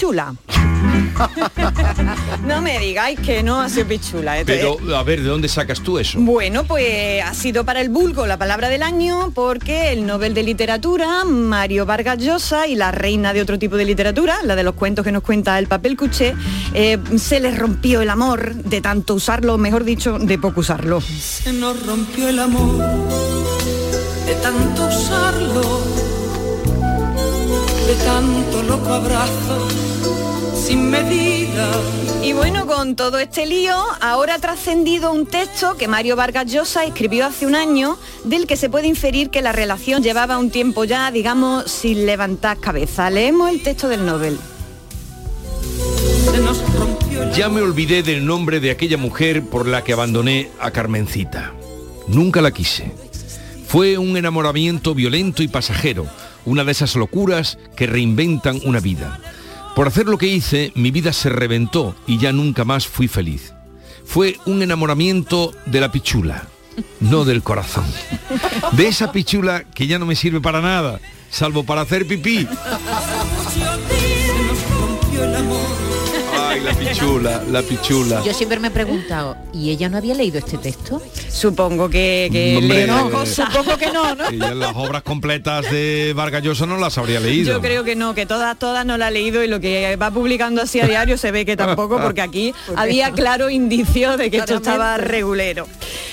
Pichula. no me digáis que no ha sido pichula. ¿eh? Pero, a ver, ¿de dónde sacas tú eso? Bueno, pues ha sido para el vulgo la palabra del año porque el Nobel de Literatura, Mario Vargas Llosa y la reina de otro tipo de literatura, la de los cuentos que nos cuenta el papel cuché, eh, se les rompió el amor de tanto usarlo, mejor dicho, de poco usarlo. Se nos rompió el amor de tanto usarlo, de tanto loco abrazo sin medida. Y bueno, con todo este lío, ahora ha trascendido un texto que Mario Vargas Llosa escribió hace un año, del que se puede inferir que la relación llevaba un tiempo ya, digamos, sin levantar cabeza. Leemos el texto del Nobel. Se nos rompió el Ya me olvidé del nombre de aquella mujer por la que abandoné a Carmencita. Nunca la quise. Fue un enamoramiento violento y pasajero, una de esas locuras que reinventan una vida. Por hacer lo que hice, mi vida se reventó y ya nunca más fui feliz. Fue un enamoramiento de la pichula, no del corazón. De esa pichula que ya no me sirve para nada, salvo para hacer pipí. Ay, la pichula, la pichula. Yo siempre me he preguntado, ¿y ella no había leído este texto? Supongo que, que Hombre, eh, cosas. Supongo que no, ¿no? Ella las obras completas de Vargas Llosa no las habría leído. Yo creo que no, que todas, todas no la ha leído y lo que va publicando así a diario se ve que tampoco, porque aquí había claro indicio de que esto estaba regulero.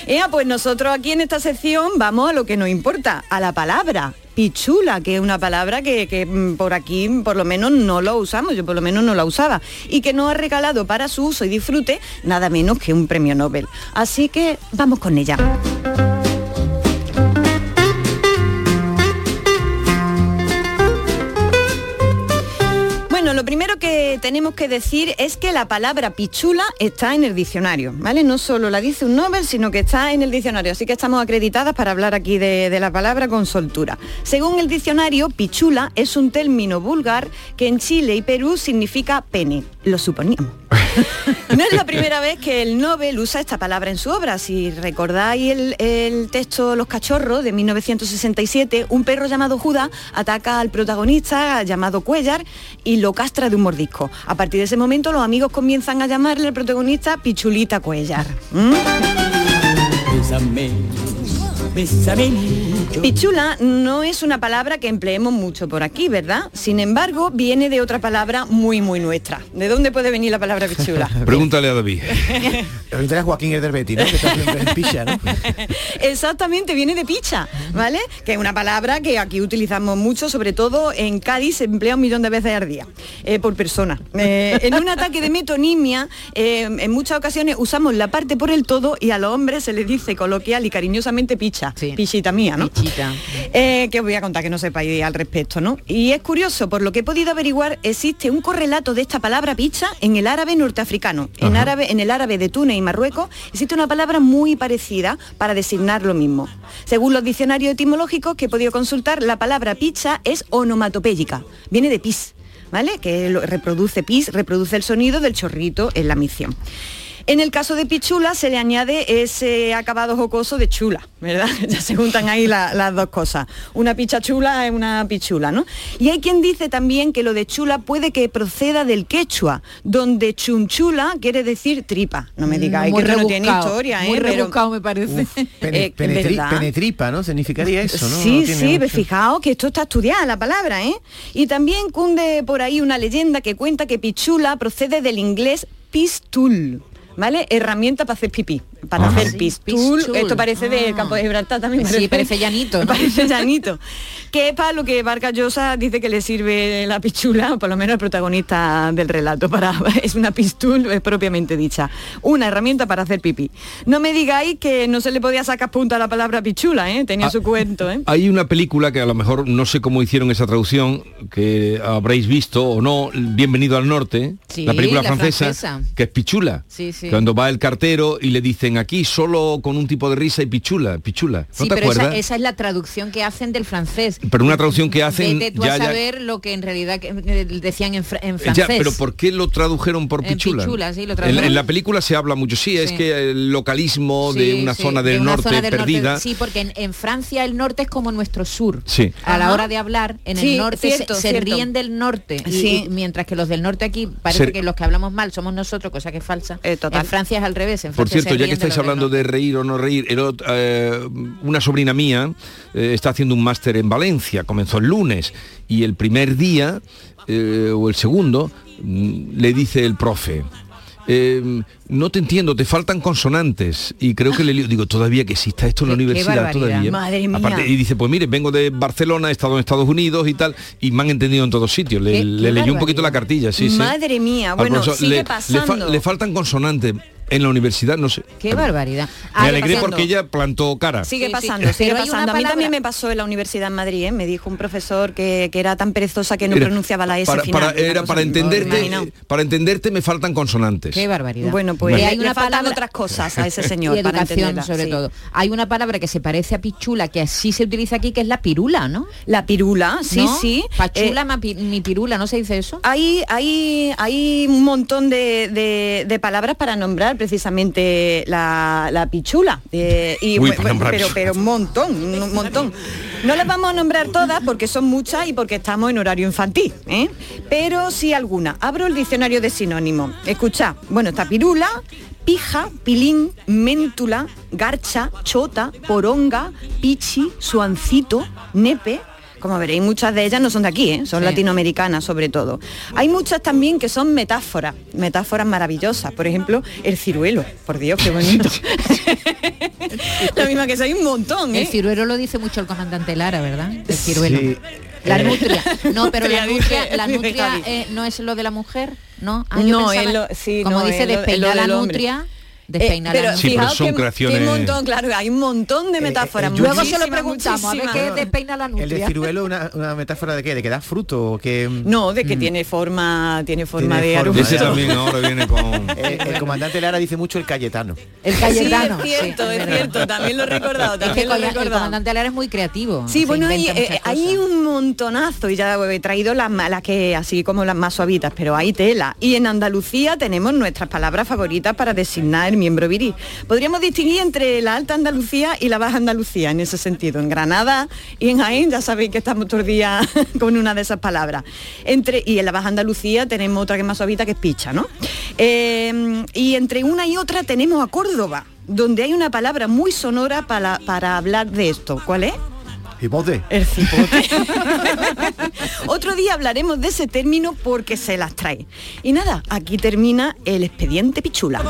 Ea, pues nosotros aquí en esta sección vamos a lo que nos importa, a la palabra. Pichula, que es una palabra que, que, mm, por aquí por lo menos no lo usamos, yo por lo menos no la usaba, y que nos ha regalado para su uso y disfrute nada menos que un premio premio Nobel. Así que vamos con ella. Primero que tenemos que decir es que la palabra pichula está en el diccionario, ¿vale? No solo la dice un Nobel, sino que está en el diccionario, así que estamos acreditadas para hablar aquí de, de la palabra con soltura. Según el diccionario, pichula es un término vulgar que en Chile y Perú significa pene, lo suponíamos. No es la primera vez que el Nobel usa esta palabra en su obra. Si recordáis el, el texto Los cachorros de 1967, un perro llamado Judas ataca al protagonista llamado Cuellar y lo castra de un mordisco. A partir de ese momento los amigos comienzan a llamarle al protagonista Pichulita Cuellar. ¿Mm? Pichula no es una palabra que empleemos mucho por aquí, ¿verdad? Sin embargo, viene de otra palabra muy, muy nuestra. ¿De dónde puede venir la palabra pichula? Pregúntale a David. Joaquín Ederbetti, ¿no? Que está siempre en picha, ¿no? Exactamente, viene de picha, ¿vale? Que es una palabra que aquí utilizamos mucho, sobre todo en Cádiz se emplea un millón de veces al día, eh, por persona. Eh, en un ataque de metonimia, eh, en muchas ocasiones usamos la parte por el todo y a los hombres se les dice coloquial y cariñosamente picha, pichita mía, ¿no? Eh, que os voy a contar que no sepáis al respecto, ¿no? Y es curioso, por lo que he podido averiguar, existe un correlato de esta palabra picha en el árabe norteafricano. En, árabe, en el árabe de Túnez y Marruecos existe una palabra muy parecida para designar lo mismo. Según los diccionarios etimológicos que he podido consultar, la palabra picha es onomatopéyica, viene de pis, ¿vale? Que reproduce pis, reproduce el sonido del chorrito en la misión. En el caso de pichula se le añade ese acabado jocoso de chula, ¿verdad? Ya se juntan ahí la- las dos cosas. Una picha chula es una pichula, ¿no? Y hay quien dice también que lo de chula puede que proceda del quechua, donde chunchula quiere decir tripa. No me digáis Muy que no tiene rebuscado, historia, ¿eh? muy Pero- rebuscado me parece. Pene- Eh, penetri- ¿verdad? penetripa, ¿no? Significaría eso, ¿no? Sí, No sí, mucho- fijaos que esto está estudiada la palabra, ¿eh? Y también cunde por ahí una leyenda que cuenta que pichula procede del inglés pistul. ¿Vale? Herramienta para hacer pipí, para hacer Sí, pistul. Esto parece del Ah. campo de Gibraltar también. Sí, parece llanito, ¿no? Parece llanito. Que es para lo que Vargas Llosa dice que le sirve la pichula, o por lo menos el protagonista del relato. Para, es una pistul es propiamente dicha. Una herramienta para hacer pipí. No me digáis que no se le podía sacar punta a la palabra pichula, ¿eh? Tenía Ah. su cuento, ¿eh? Hay una película que a lo mejor no sé cómo hicieron esa traducción, que habréis visto o no, Bienvenido al Norte, Sí, la película la francesa, francesa. que es Pichula. Sí, sí. Cuando va el cartero y le dicen aquí solo con un tipo de risa y Pichula, Pichula. ¿No Sí, te pero esa, acuerdas? esa es la traducción que hacen del francés. Pero una traducción que hacen Vete tú ya, a ya- saber lo que en realidad eh, decían en, fra- en Ya, francés. pero ¿por qué lo tradujeron por En Pichula? Pichula, sí, lo en, tradujeron. en la película se habla mucho, sí, es Sí. que el localismo de una sí, zona de del una norte zona del perdida. sí, porque en, en Francia el norte es como nuestro sur. Sí. A la hora de hablar, en Sí, el norte se- cierto, se, cierto. ríen del norte. y- Sí. y mientras que los del norte aquí parece que los que hablamos mal somos nosotros, cosa que es falsa. total. En Francia es al revés. En Por cierto, ya que de estáis hablando de reír o no reír, el eh, una sobrina mía eh, está haciendo un máster en Valencia, comenzó el lunes, y el primer día, eh, o el segundo, mm, le dice el profe, eh, no te entiendo, te faltan consonantes. Y creo que le digo, todavía que exista esto en la universidad todavía. Madre mía. Aparte, y dice, pues mire, vengo de Barcelona, he estado en Estados Unidos y tal, y me han entendido en todos sitios. Le, leyó un poquito la cartilla, sí, sí. Madre mía, bueno, profesor, sigue le- le fa- pasando. le faltan consonantes en la universidad, no sé. Qué barbaridad. Me Ah, alegré pasando. porque ella plantó cara. Sigue Sí, sí. pasando, sigue Pero hay una pasando. A mí también me pasó en la universidad en Madrid, ¿eh? me dijo un profesor que, que era tan perezosa que no Era- pronunciaba la S para, final. para- una era para entenderte, para entenderte me faltan consonantes. Qué barbaridad. Bueno, pues hay le una faltan palabra otras cosas a ese señor y para educación entenderla, sobre sí. todo. Hay una palabra que se parece a pichula que así se utiliza aquí que es la pirula, ¿no? La pirula, sí, ¿No? sí. Pachula, Eh, mi pirula, ¿no se dice eso? Hay, hay, hay un montón de, de- de palabras para nombrar precisamente la, la pichula. Eh, y, Uy, nombrar pero, pero un montón, un montón. No las vamos a nombrar todas porque son muchas y porque estamos en horario infantil. ¿eh? Pero sí algunas. Abro el diccionario de sinónimos. Escucha, bueno, está pirula, pija, pilín, méntula, garcha, chota, poronga, pichi, suancito, nepe. Como veréis, muchas de ellas no son de aquí, ¿eh? son Sí. latinoamericanas sobre todo. Hay muchas también que son metáforas, metáforas maravillosas. Por ejemplo, el ciruelo. Por Dios, qué bonito. La misma que soy un montón, ¿eh? El ciruelo lo dice mucho el comandante Lara, ¿verdad? El ciruelo. Sí. La nutria. No, pero la Nutria, nutria, la nutria eh, no es lo de la mujer, ¿no? Ah, No, pensaba- es lo- sí, como no, dice despeinar la hombre. Nutria. Despeina pero Sí, pero fijaos son que- que creaciones- un montón, claro, hay un montón de metáforas. Luego se lo preguntamos, a ver qué despeina la El de nutria. ciruelo una, una metáfora de qué, de que da fruto o que No, de que Mm. tiene forma, tiene forma Tiene de forma. aruto. Ese también ahora viene con... Eh, el comandante Lara dice mucho el Cayetano. El Sí, Cayetano. es cierto, sí, es cierto, también lo he recordado, Es que también lo he Coya- el recordado. comandante Lara es muy creativo. Sí, bueno, hay, eh, hay un montonazo y ya he traído las malas que así como las más suavitas, pero hay tela. Y en Andalucía tenemos nuestras palabras favoritas para designar miembro viril. Podríamos distinguir entre la alta Andalucía y la baja Andalucía en ese sentido. En Granada y en Jaén ya sabéis que estamos todo el día con una de esas palabras. Entre, y en la baja Andalucía tenemos otra que es más suavita que es picha, ¿no? Eh, y entre una y otra tenemos a Córdoba, donde hay una palabra muy sonora para, para hablar de esto. ¿Cuál es? Hipote. El cipote. Otro día hablaremos de ese término porque se las trae. Y nada, aquí termina el expediente Pichula.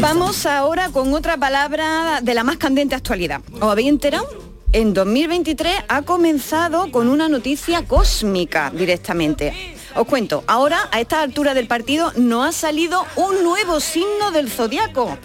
Vamos ahora con otra palabra de la más candente actualidad. ¿Os habéis enterado? En 2023 ha comenzado con una noticia cósmica directamente. Os cuento, ahora a esta altura del partido no ha salido un nuevo signo del zodiaco.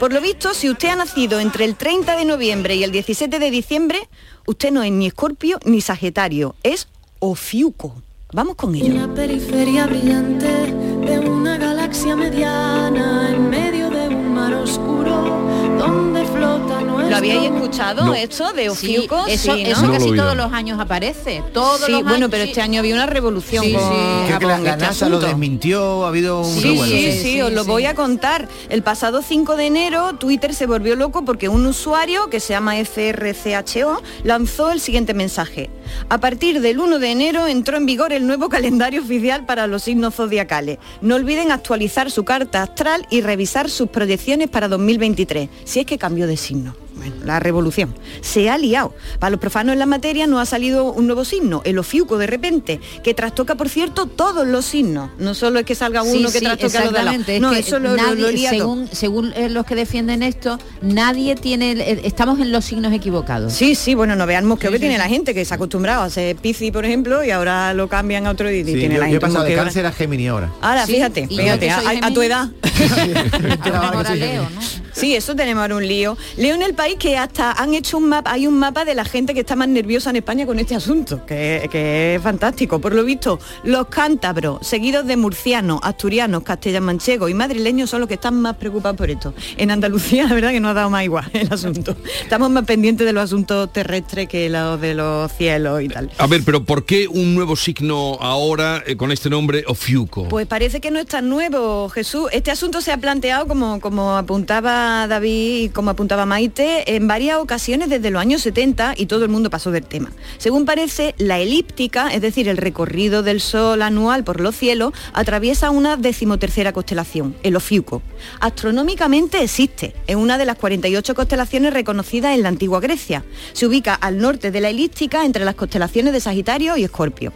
Por lo visto, si usted ha nacido entre el 30 de noviembre y el 17 de diciembre, usted no es ni escorpio ni sagitario, es ofiuco. Vamos con ello. La periferia brillante de una galaxia mediana en medio de un mar oscuro donde flota. ¿Lo habíais escuchado No. esto de Sí, Ofiuco? eso, Sí, ¿no? eso No lo he casi todos los años aparece. Todos Sí, los bueno, años, pero sí. este año había una revolución Sí, con, sí. Creo que la, este NASA lo desmintió, ha habido un Sí, revuelo. sí, sí, sí, os lo sí. voy a contar. El pasado 5 de enero, Twitter se volvió loco porque un usuario que se llama FRCHO lanzó el siguiente mensaje. A partir del 1 de enero entró en vigor el nuevo calendario oficial para los signos zodiacales. No olviden actualizar su carta astral y revisar sus proyecciones para 2023, si es que cambió de signo. Bueno, la revolución. Se ha liado. Para los profanos en la materia no ha salido un nuevo signo, el ofiuco de repente, que trastoca, por cierto, todos los signos. No solo es que salga Sí, uno que sí, trastoque a los de. Es No, que eso lo, lo- nadie, lo según, según eh, los que defienden esto, nadie tiene, estamos en los signos equivocados. Sí, sí, bueno, no vean mosqueo Sí, que sí, tiene la gente, que se ha acostumbrado a ser Piscis, por ejemplo, y ahora lo cambian a otro y, tiene yo, la yo he gente pasado de cáncer a Gemini ahora. Ahora, Sí, fíjate, fíjate, a, tu edad. Leo, ¿no? Sí, eso tenemos ahora un lío. Leo en el país que hasta han hecho un mapa, hay un mapa de la gente que está más nerviosa en España con este asunto, que, que es fantástico. Por lo visto, los cántabros, seguidos de murcianos, asturianos, castellano-manchegos y madrileños son los que están más preocupados por esto. En Andalucía, la verdad que no ha dado más igual el asunto. Estamos más pendientes de los asuntos terrestres que los de los cielos y tal. A ver, pero ¿por qué un nuevo signo ahora eh, con este nombre Ofiuco? Pues parece que no es tan nuevo, Jesús. Este asunto se ha planteado, como, como apuntaba David y como apuntaba Maite, en varias ocasiones desde los años 70 y todo el mundo pasó del tema. Según parece, la elíptica, es decir, el recorrido del Sol anual por los cielos, atraviesa una decimotercera constelación, el Ofiuco. Astronómicamente existe, es una de las 48 constelaciones reconocidas en la antigua Grecia. Se ubica al norte de la elíptica entre las constelaciones de Sagitario y Escorpio.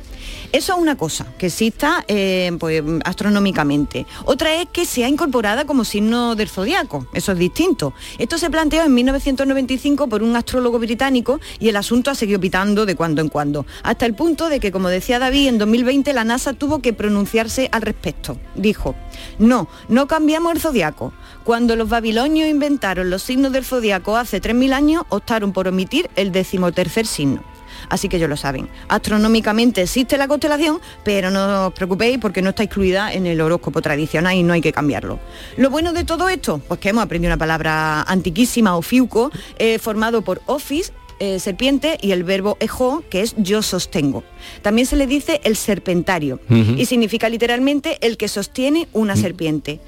Eso es una cosa, que exista eh, pues, astronómicamente. Otra es que sea incorporada como signo del zodiaco. Eso es distinto. Esto se planteó en 1995 por un astrólogo británico y el asunto ha seguido pitando de cuando en cuando. Hasta el punto de que, como decía David, en 2020 la NASA tuvo que pronunciarse al respecto. Dijo, no, no cambiamos el zodiaco. Cuando los babilonios inventaron los signos del zodiaco hace 3.000 años, optaron por omitir el decimotercer signo. Así que ya lo saben. Astronómicamente existe la constelación, pero no os preocupéis porque no está incluida en el horóscopo tradicional y no hay que cambiarlo. Lo bueno de todo esto, pues que hemos aprendido una palabra antiquísima, ofiuco, eh, formado por office, eh, serpiente y el verbo ejo, que es yo sostengo. También se le dice el serpentario y significa literalmente el que sostiene una serpiente.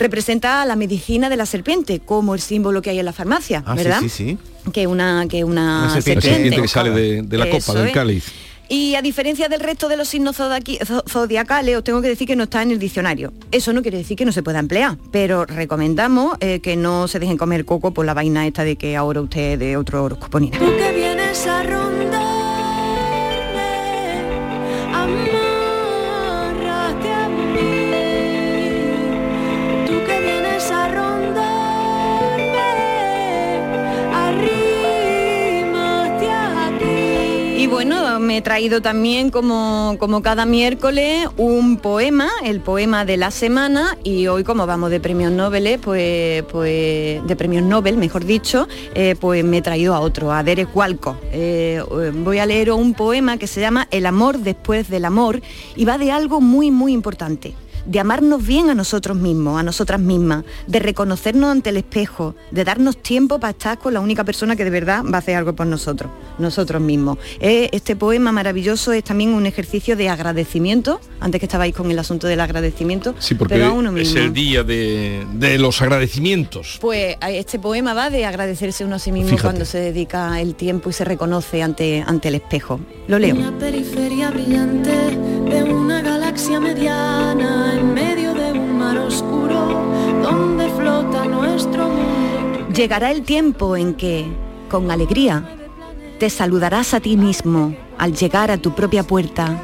Representa la medicina de la serpiente, como el símbolo que hay en la farmacia, Ah, sí, ¿verdad? sí, sí. Que una, que una, Una serpiente, serpiente. que sale de, de la copa, Eso del es. Y a diferencia del resto de los signos zodiacales, os tengo que decir que no está en el diccionario. Eso no quiere decir que no se pueda emplear, pero recomendamos eh, que no se dejen comer coco por la vaina esta de que ahora usted de otro horóscopo. Tú bueno, me he traído también como, como cada miércoles un poema, el poema de la semana y hoy como vamos de premios Nobel, pues, pues de premios Nobel, mejor dicho, eh, pues me he traído a otro, a Derek Walcott. Eh, voy a leer un poema que se llama El amor después del amor y va de algo muy muy importante de amarnos bien a nosotros mismos, a nosotras mismas, de reconocernos ante el espejo, de darnos tiempo para estar con la única persona que de verdad va a hacer algo por nosotros, nosotros mismos. Eh, este poema maravilloso es también un ejercicio de agradecimiento, antes que estabais con el asunto del agradecimiento, Sí, porque pero a uno es mismo. el día de, de los agradecimientos. Pues este poema va de agradecerse uno a sí mismo Fíjate. cuando se dedica el tiempo y se reconoce ante, ante el espejo. Lo leo. Una periferia brillante de una mediana en medio de un mar oscuro donde flota nuestro. Llegará el tiempo en que, con alegría, te saludarás a ti mismo al llegar a tu propia puerta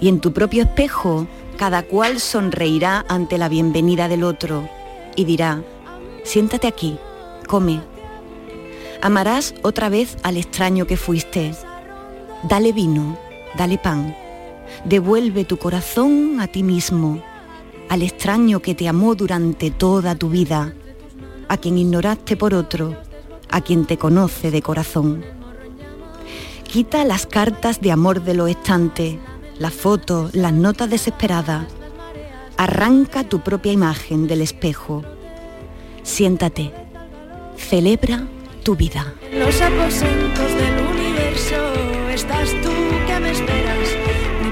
y en tu propio espejo cada cual sonreirá ante la bienvenida del otro y dirá, siéntate aquí, come. Amarás otra vez al extraño que fuiste. Dale vino, dale pan. Devuelve tu corazón a ti mismo, al extraño que te amó durante toda tu vida a quien ignoraste por otro, a quien te conoce de corazón. Quita las cartas de amor de los estantes, las fotos, las notas desesperadas. Arranca tu propia imagen del espejo. Siéntate. Celebra tu vida. Los aposentos del universo estás tú que me esperas.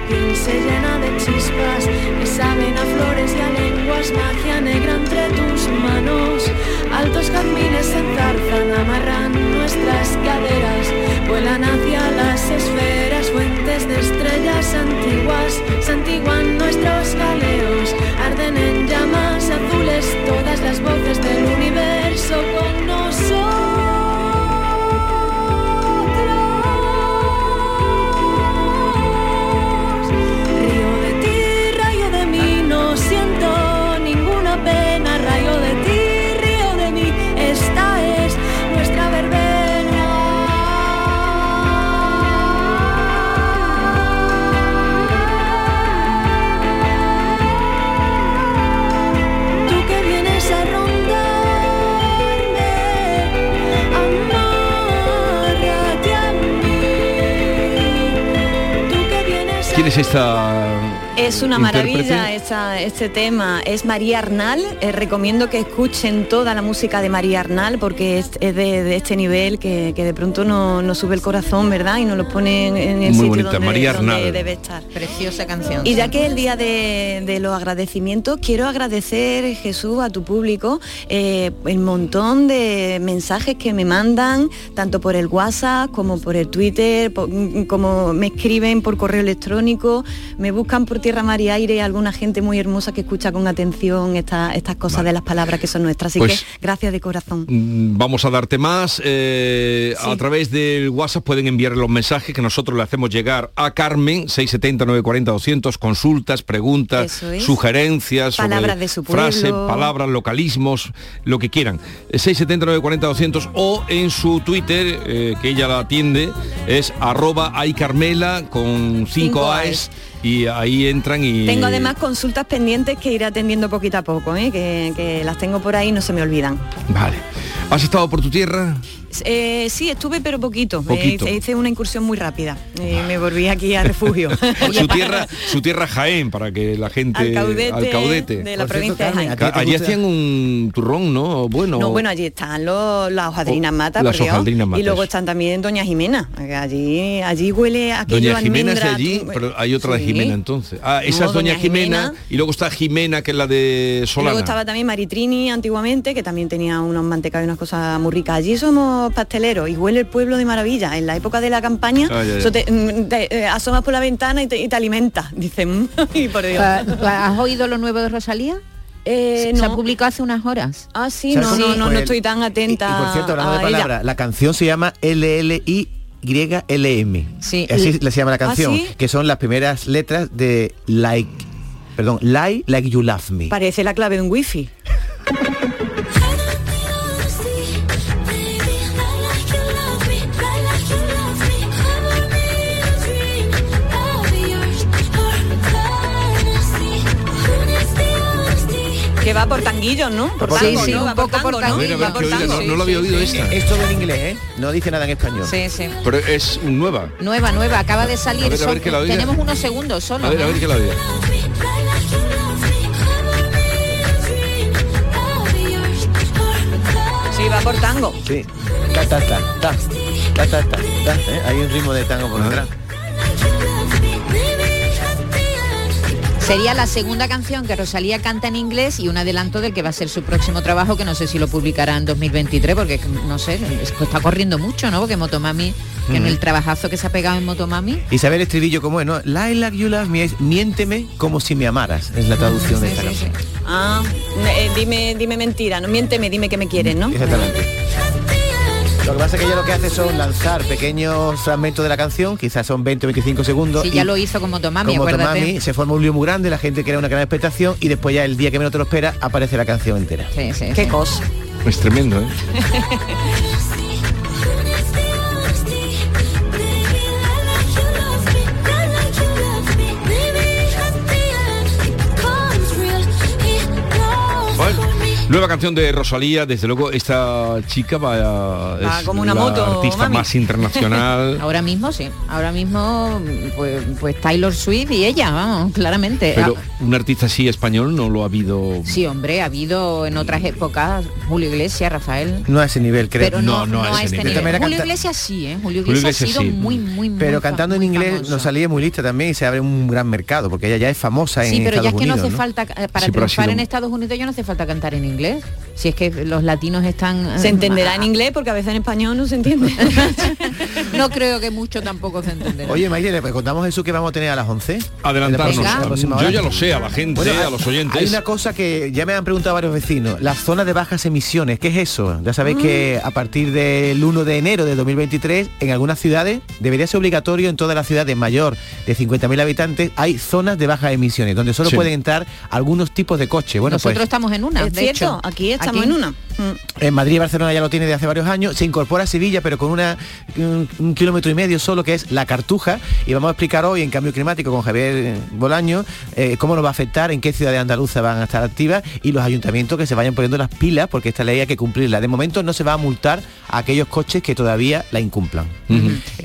Se llena de chispas que saben a flores y a lenguas, magia negra entre tus manos. Altos jazmines enzarzan, amarran nuestras caderas, vuelan hacia las esferas, fuentes de estrellas antiguas, santiguan nuestros galeos, arden en llamas azules todas las voces del universo con nosotros. Es esta Es una maravilla esta- este tema. Es María Arnal. Eh, recomiendo que escuchen toda la música de María Arnal porque es, es de, de este nivel que, que de pronto nos no sube el corazón, ¿verdad? Y nos lo pone en, el Muy sitio bonita, donde, María donde Arnal. debe estar. Preciosa canción. Y ya que es el día de, de los agradecimientos, quiero agradecer, Jesús, a tu público eh, el montón de mensajes que me mandan, tanto por el WhatsApp como por el Twitter, como me escriben por correo electrónico, me buscan por tierra, mar y aire alguna gente muy hermosa que escucha con atención esta- estas cosas de las palabras que son nuestras. Así Pues- que gracias de corazón. Mm, Vamos a darte más. eh, Sí. A través del WhatsApp pueden enviar los mensajes que nosotros le hacemos llegar a Carmen, 670-940-200, consultas, preguntas, es. sugerencias, Palabras de su frases, pueblo. palabras, localismos, lo que quieran. Eh, 670-940-200 o en su Twitter, eh, que ella la atiende, es arroba iCarmela con 5 Cinco A's y ahí entran y... Tengo además consultas pendientes que iré atendiendo poquito a poco, ¿eh? que, que las tengo por ahí y no se me olvidan. Vale. ¿Has estado por tu tierra? Eh, sí, estuve pero poquito. Eh, Poquito. hice, hice una incursión muy rápida. y me volví aquí a refugio. su tierra, su tierra Jaén, para que la gente... Alcaudete, Alcaudete. de la provincia de Jaén. Allí hacían un turrón, ¿no? Bueno. No, bueno, allí están los, las hojaldrinas matas, las hojaldrinas matas. y luego están también Doña Jimena. Allí, allí huele aquello Doña Jimena es allí, tú- pero hay otra de Sí. Jimena entonces. Ah, esa No, es Doña, Doña Jimena, Jimena. y luego está Jimena, que es la de Y Solana. Luego estaba también Maritrini antiguamente, que también tenía unos mantecados y unas cosas muy ricas. Allí somos pasteleros y huele el pueblo de maravilla. En la época de la campaña, te, te, eh, asomas por la ventana y te, y te alimenta. Dicen, y por Dios. ¿Has oído lo nuevo de Rosalía? Eh, se, se no. ha publicado hace unas horas. Ah, sí, ¿Sabes no, no, no, Pues- no estoy tan atenta Y por cierto, hablando de a ella. palabras, la canción se llama LLI. YLM. Sí. Así se llama la ¿Ah, canción, sí? que son las primeras letras de Like, perdón, Lie Like You Love Me. Parece la clave de un wifi. va por tanguillos, ¿no? Por tango, tango, ¿no? ¿no? Ver, Va por tango. no, no lo había oído esta. Es todo en inglés, ¿eh? No dice nada en español. Sí, sí. Pero es nueva. Nueva, nueva, acaba de salir. A ver, a ver que la tenemos unos segundos solo. A ver, a ¿no? ver que la oiga. Sí, va por tango. Sí. Ta, ta, ta, ta. Ta, ta, ta, ta, ¿eh? Hay un ritmo de tango por detrás. Sería la segunda canción que Rosalía canta en inglés y un adelanto del que va a ser su próximo trabajo, que no sé si lo publicará en 2023, porque no sé, está corriendo mucho, ¿no? Porque Motomami, que en Mm. el trabajazo que se ha pegado en Motomami, Isabel Estribillo, como es, ¿no? Lie like you love me es miénteme como si me amaras. Es la traducción de esta canción. Ah, eh, dime, dime mentira, no miénteme, dime que me quieres, ¿no? Exactamente. Lo que pasa es que ella lo que hace son lanzar pequeños fragmentos de la canción, quizás son 20 o 25 segundos. sí, y ya lo hizo con Motomami, como acuérdate. Tomami, se forma un lío muy grande, la gente crea una gran expectación y después ya el día que menos te lo espera aparece la canción entera. Sí, sí, Qué cosa. Es tremendo, ¿eh? nueva canción de Rosalía, desde luego esta chica va, como una la moto, artista mami. más internacional. Ahora mismo sí, ahora mismo pues, pues Taylor Swift y ella, vamos, claramente. Pero Ah, un artista así español no lo ha habido. sí, hombre, ha habido en otras épocas Julio Iglesias, Rafael. No a ese nivel, creo. Pero no, no, a, este nivel. Julio Iglesias sí, ¿eh? Julio Julio Iglesias, ha sido sí. muy, muy, muy Pero cantando en inglés famoso. nos salía muy lista también y se abre un gran mercado, porque ella ya es famosa en Sí, pero ya es Estados que no Unidos. hace falta, eh, para Sí, triunfar sido- en Estados Unidos ya no hace falta cantar en inglés. ¿eh? Si es que los latinos están... eh, Se entenderá en inglés porque a veces en español no se entiende. No creo que mucho tampoco se entenderá. Oye, Maite, ¿le contamos eso que vamos a tener a las 11? Adelantarnos. La la Yo hora. ya lo sé, a la gente, Bueno, a los oyentes. Hay una cosa que ya me han preguntado varios vecinos, las zonas de bajas emisiones, ¿qué es eso? Ya sabéis que a partir del 1 de enero de 2023, en algunas ciudades, debería ser obligatorio en todas las ciudades mayor de 50.000 habitantes, hay zonas de bajas emisiones, donde solo Sí. pueden entrar algunos tipos de coches. Bueno, Nosotros pues estamos en una, Es de cierto, hecho. aquí estamos Aquí. en una. en Madrid y Barcelona ya lo tiene de hace varios años, se incorpora a Sevilla, pero con una, un, un kilómetro y medio solo, que es la Cartuja, y vamos a explicar hoy en Cambio Climático con Javier eh, Bolaño eh, cómo nos va a afectar, en qué ciudades andaluzas van a estar activas y los ayuntamientos que se vayan poniendo las pilas, porque esta ley hay que cumplirla. De momento no se va a multar a aquellos coches que todavía la incumplan.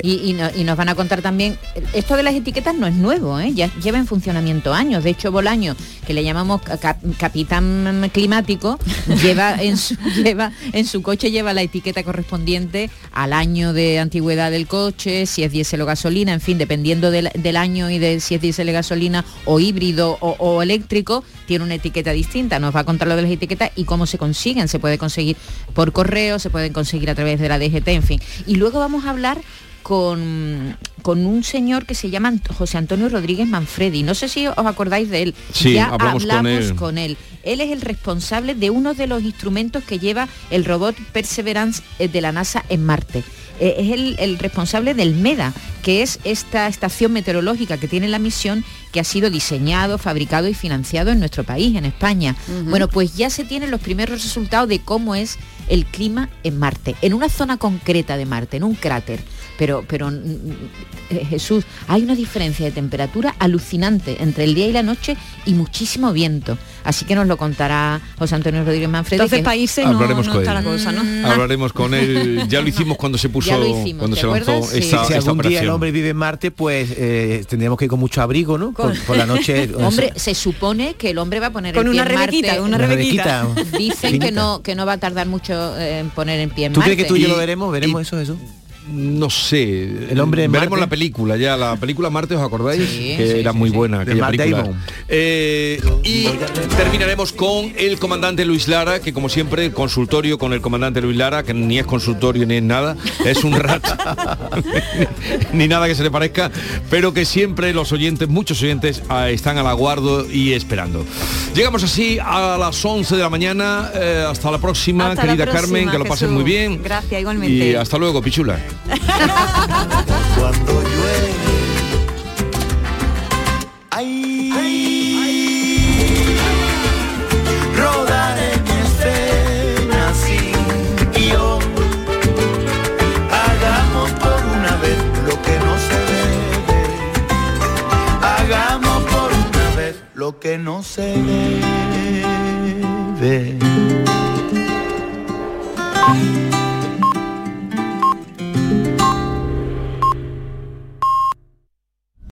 Y, y no- y nos van a contar también, esto de las etiquetas no es nuevo, ¿eh? ya lleva en funcionamiento años. De hecho, Bolaño, que le llamamos ca- cap- capitán climático, lleva en, su, coche lleva la etiqueta correspondiente al año de antigüedad del coche, si es diésel o gasolina, en fin, dependiendo del, del año y de si es diésel o gasolina o híbrido o, o eléctrico, tiene una etiqueta distinta. Nos va a contar lo de las etiquetas y cómo se consiguen. Se puede conseguir por correo, se pueden conseguir a través de la DGT, en fin. Y luego vamos a hablar con, con un señor que se llama José Antonio Rodríguez Manfredi. No sé si os acordáis de él. Sí, ya hablamos con él. con él. Él es el responsable de uno de los instrumentos que lleva el robot Perseverance eh, de la NASA en Marte. Eh, es el, el responsable del MEDA, que es esta estación meteorológica que tiene la misión que ha sido diseñado, fabricado y financiado en nuestro país, en España. Bueno, pues ya se tienen los primeros resultados de cómo es el clima en Marte, en una zona concreta de Marte, en un cráter. Pero, pero mm, eh, Jesús, hay una diferencia de temperatura alucinante entre el día y la noche y muchísimo viento. Así que nos lo contará José Antonio Rodríguez Manfredi. Entonces que- países no, Hablaremos no con está él. la cosa, ¿no? Hablaremos con él. Ya lo hicimos cuando se puso, hicimos, cuando ¿te se lanzó? Sí. esta, si esta algún día el hombre vive en Marte, pues eh, tendríamos que ir con mucho abrigo, ¿no? Por, por la noche. Hombre, se supone que el hombre va a poner Con el pie una en Marte. rebequita, una rebequita. Dicen que no, que no va a tardar mucho eh, en poner en pie en ¿Tú Marte. crees que tú y yo lo veremos? ¿Veremos eso, eso? No sé. El hombre Veremos Marte. la película ya, la película Marte, ¿os acordáis? Sí, que sí, era sí, muy sí. buena aquella película. Damon. Eh, y terminaremos con el comandante Luis Lara, que como siempre, el consultorio con el comandante Luis Lara, que ni es consultorio ni es nada, es un rat, ni nada que se le parezca, pero que siempre los oyentes, muchos oyentes, ah, están al aguardo y esperando. Llegamos así a las 11 de la mañana, eh, hasta la próxima, Hasta la querida próxima, Carmen, que lo pasen Jesús. muy bien. Gracias, igualmente. Y hasta luego, Pichula. Cuando llueve. Ay, rodar en escena sin guion. Hagamos por una vez lo que no se debe. Hagamos por una vez lo que no se debe.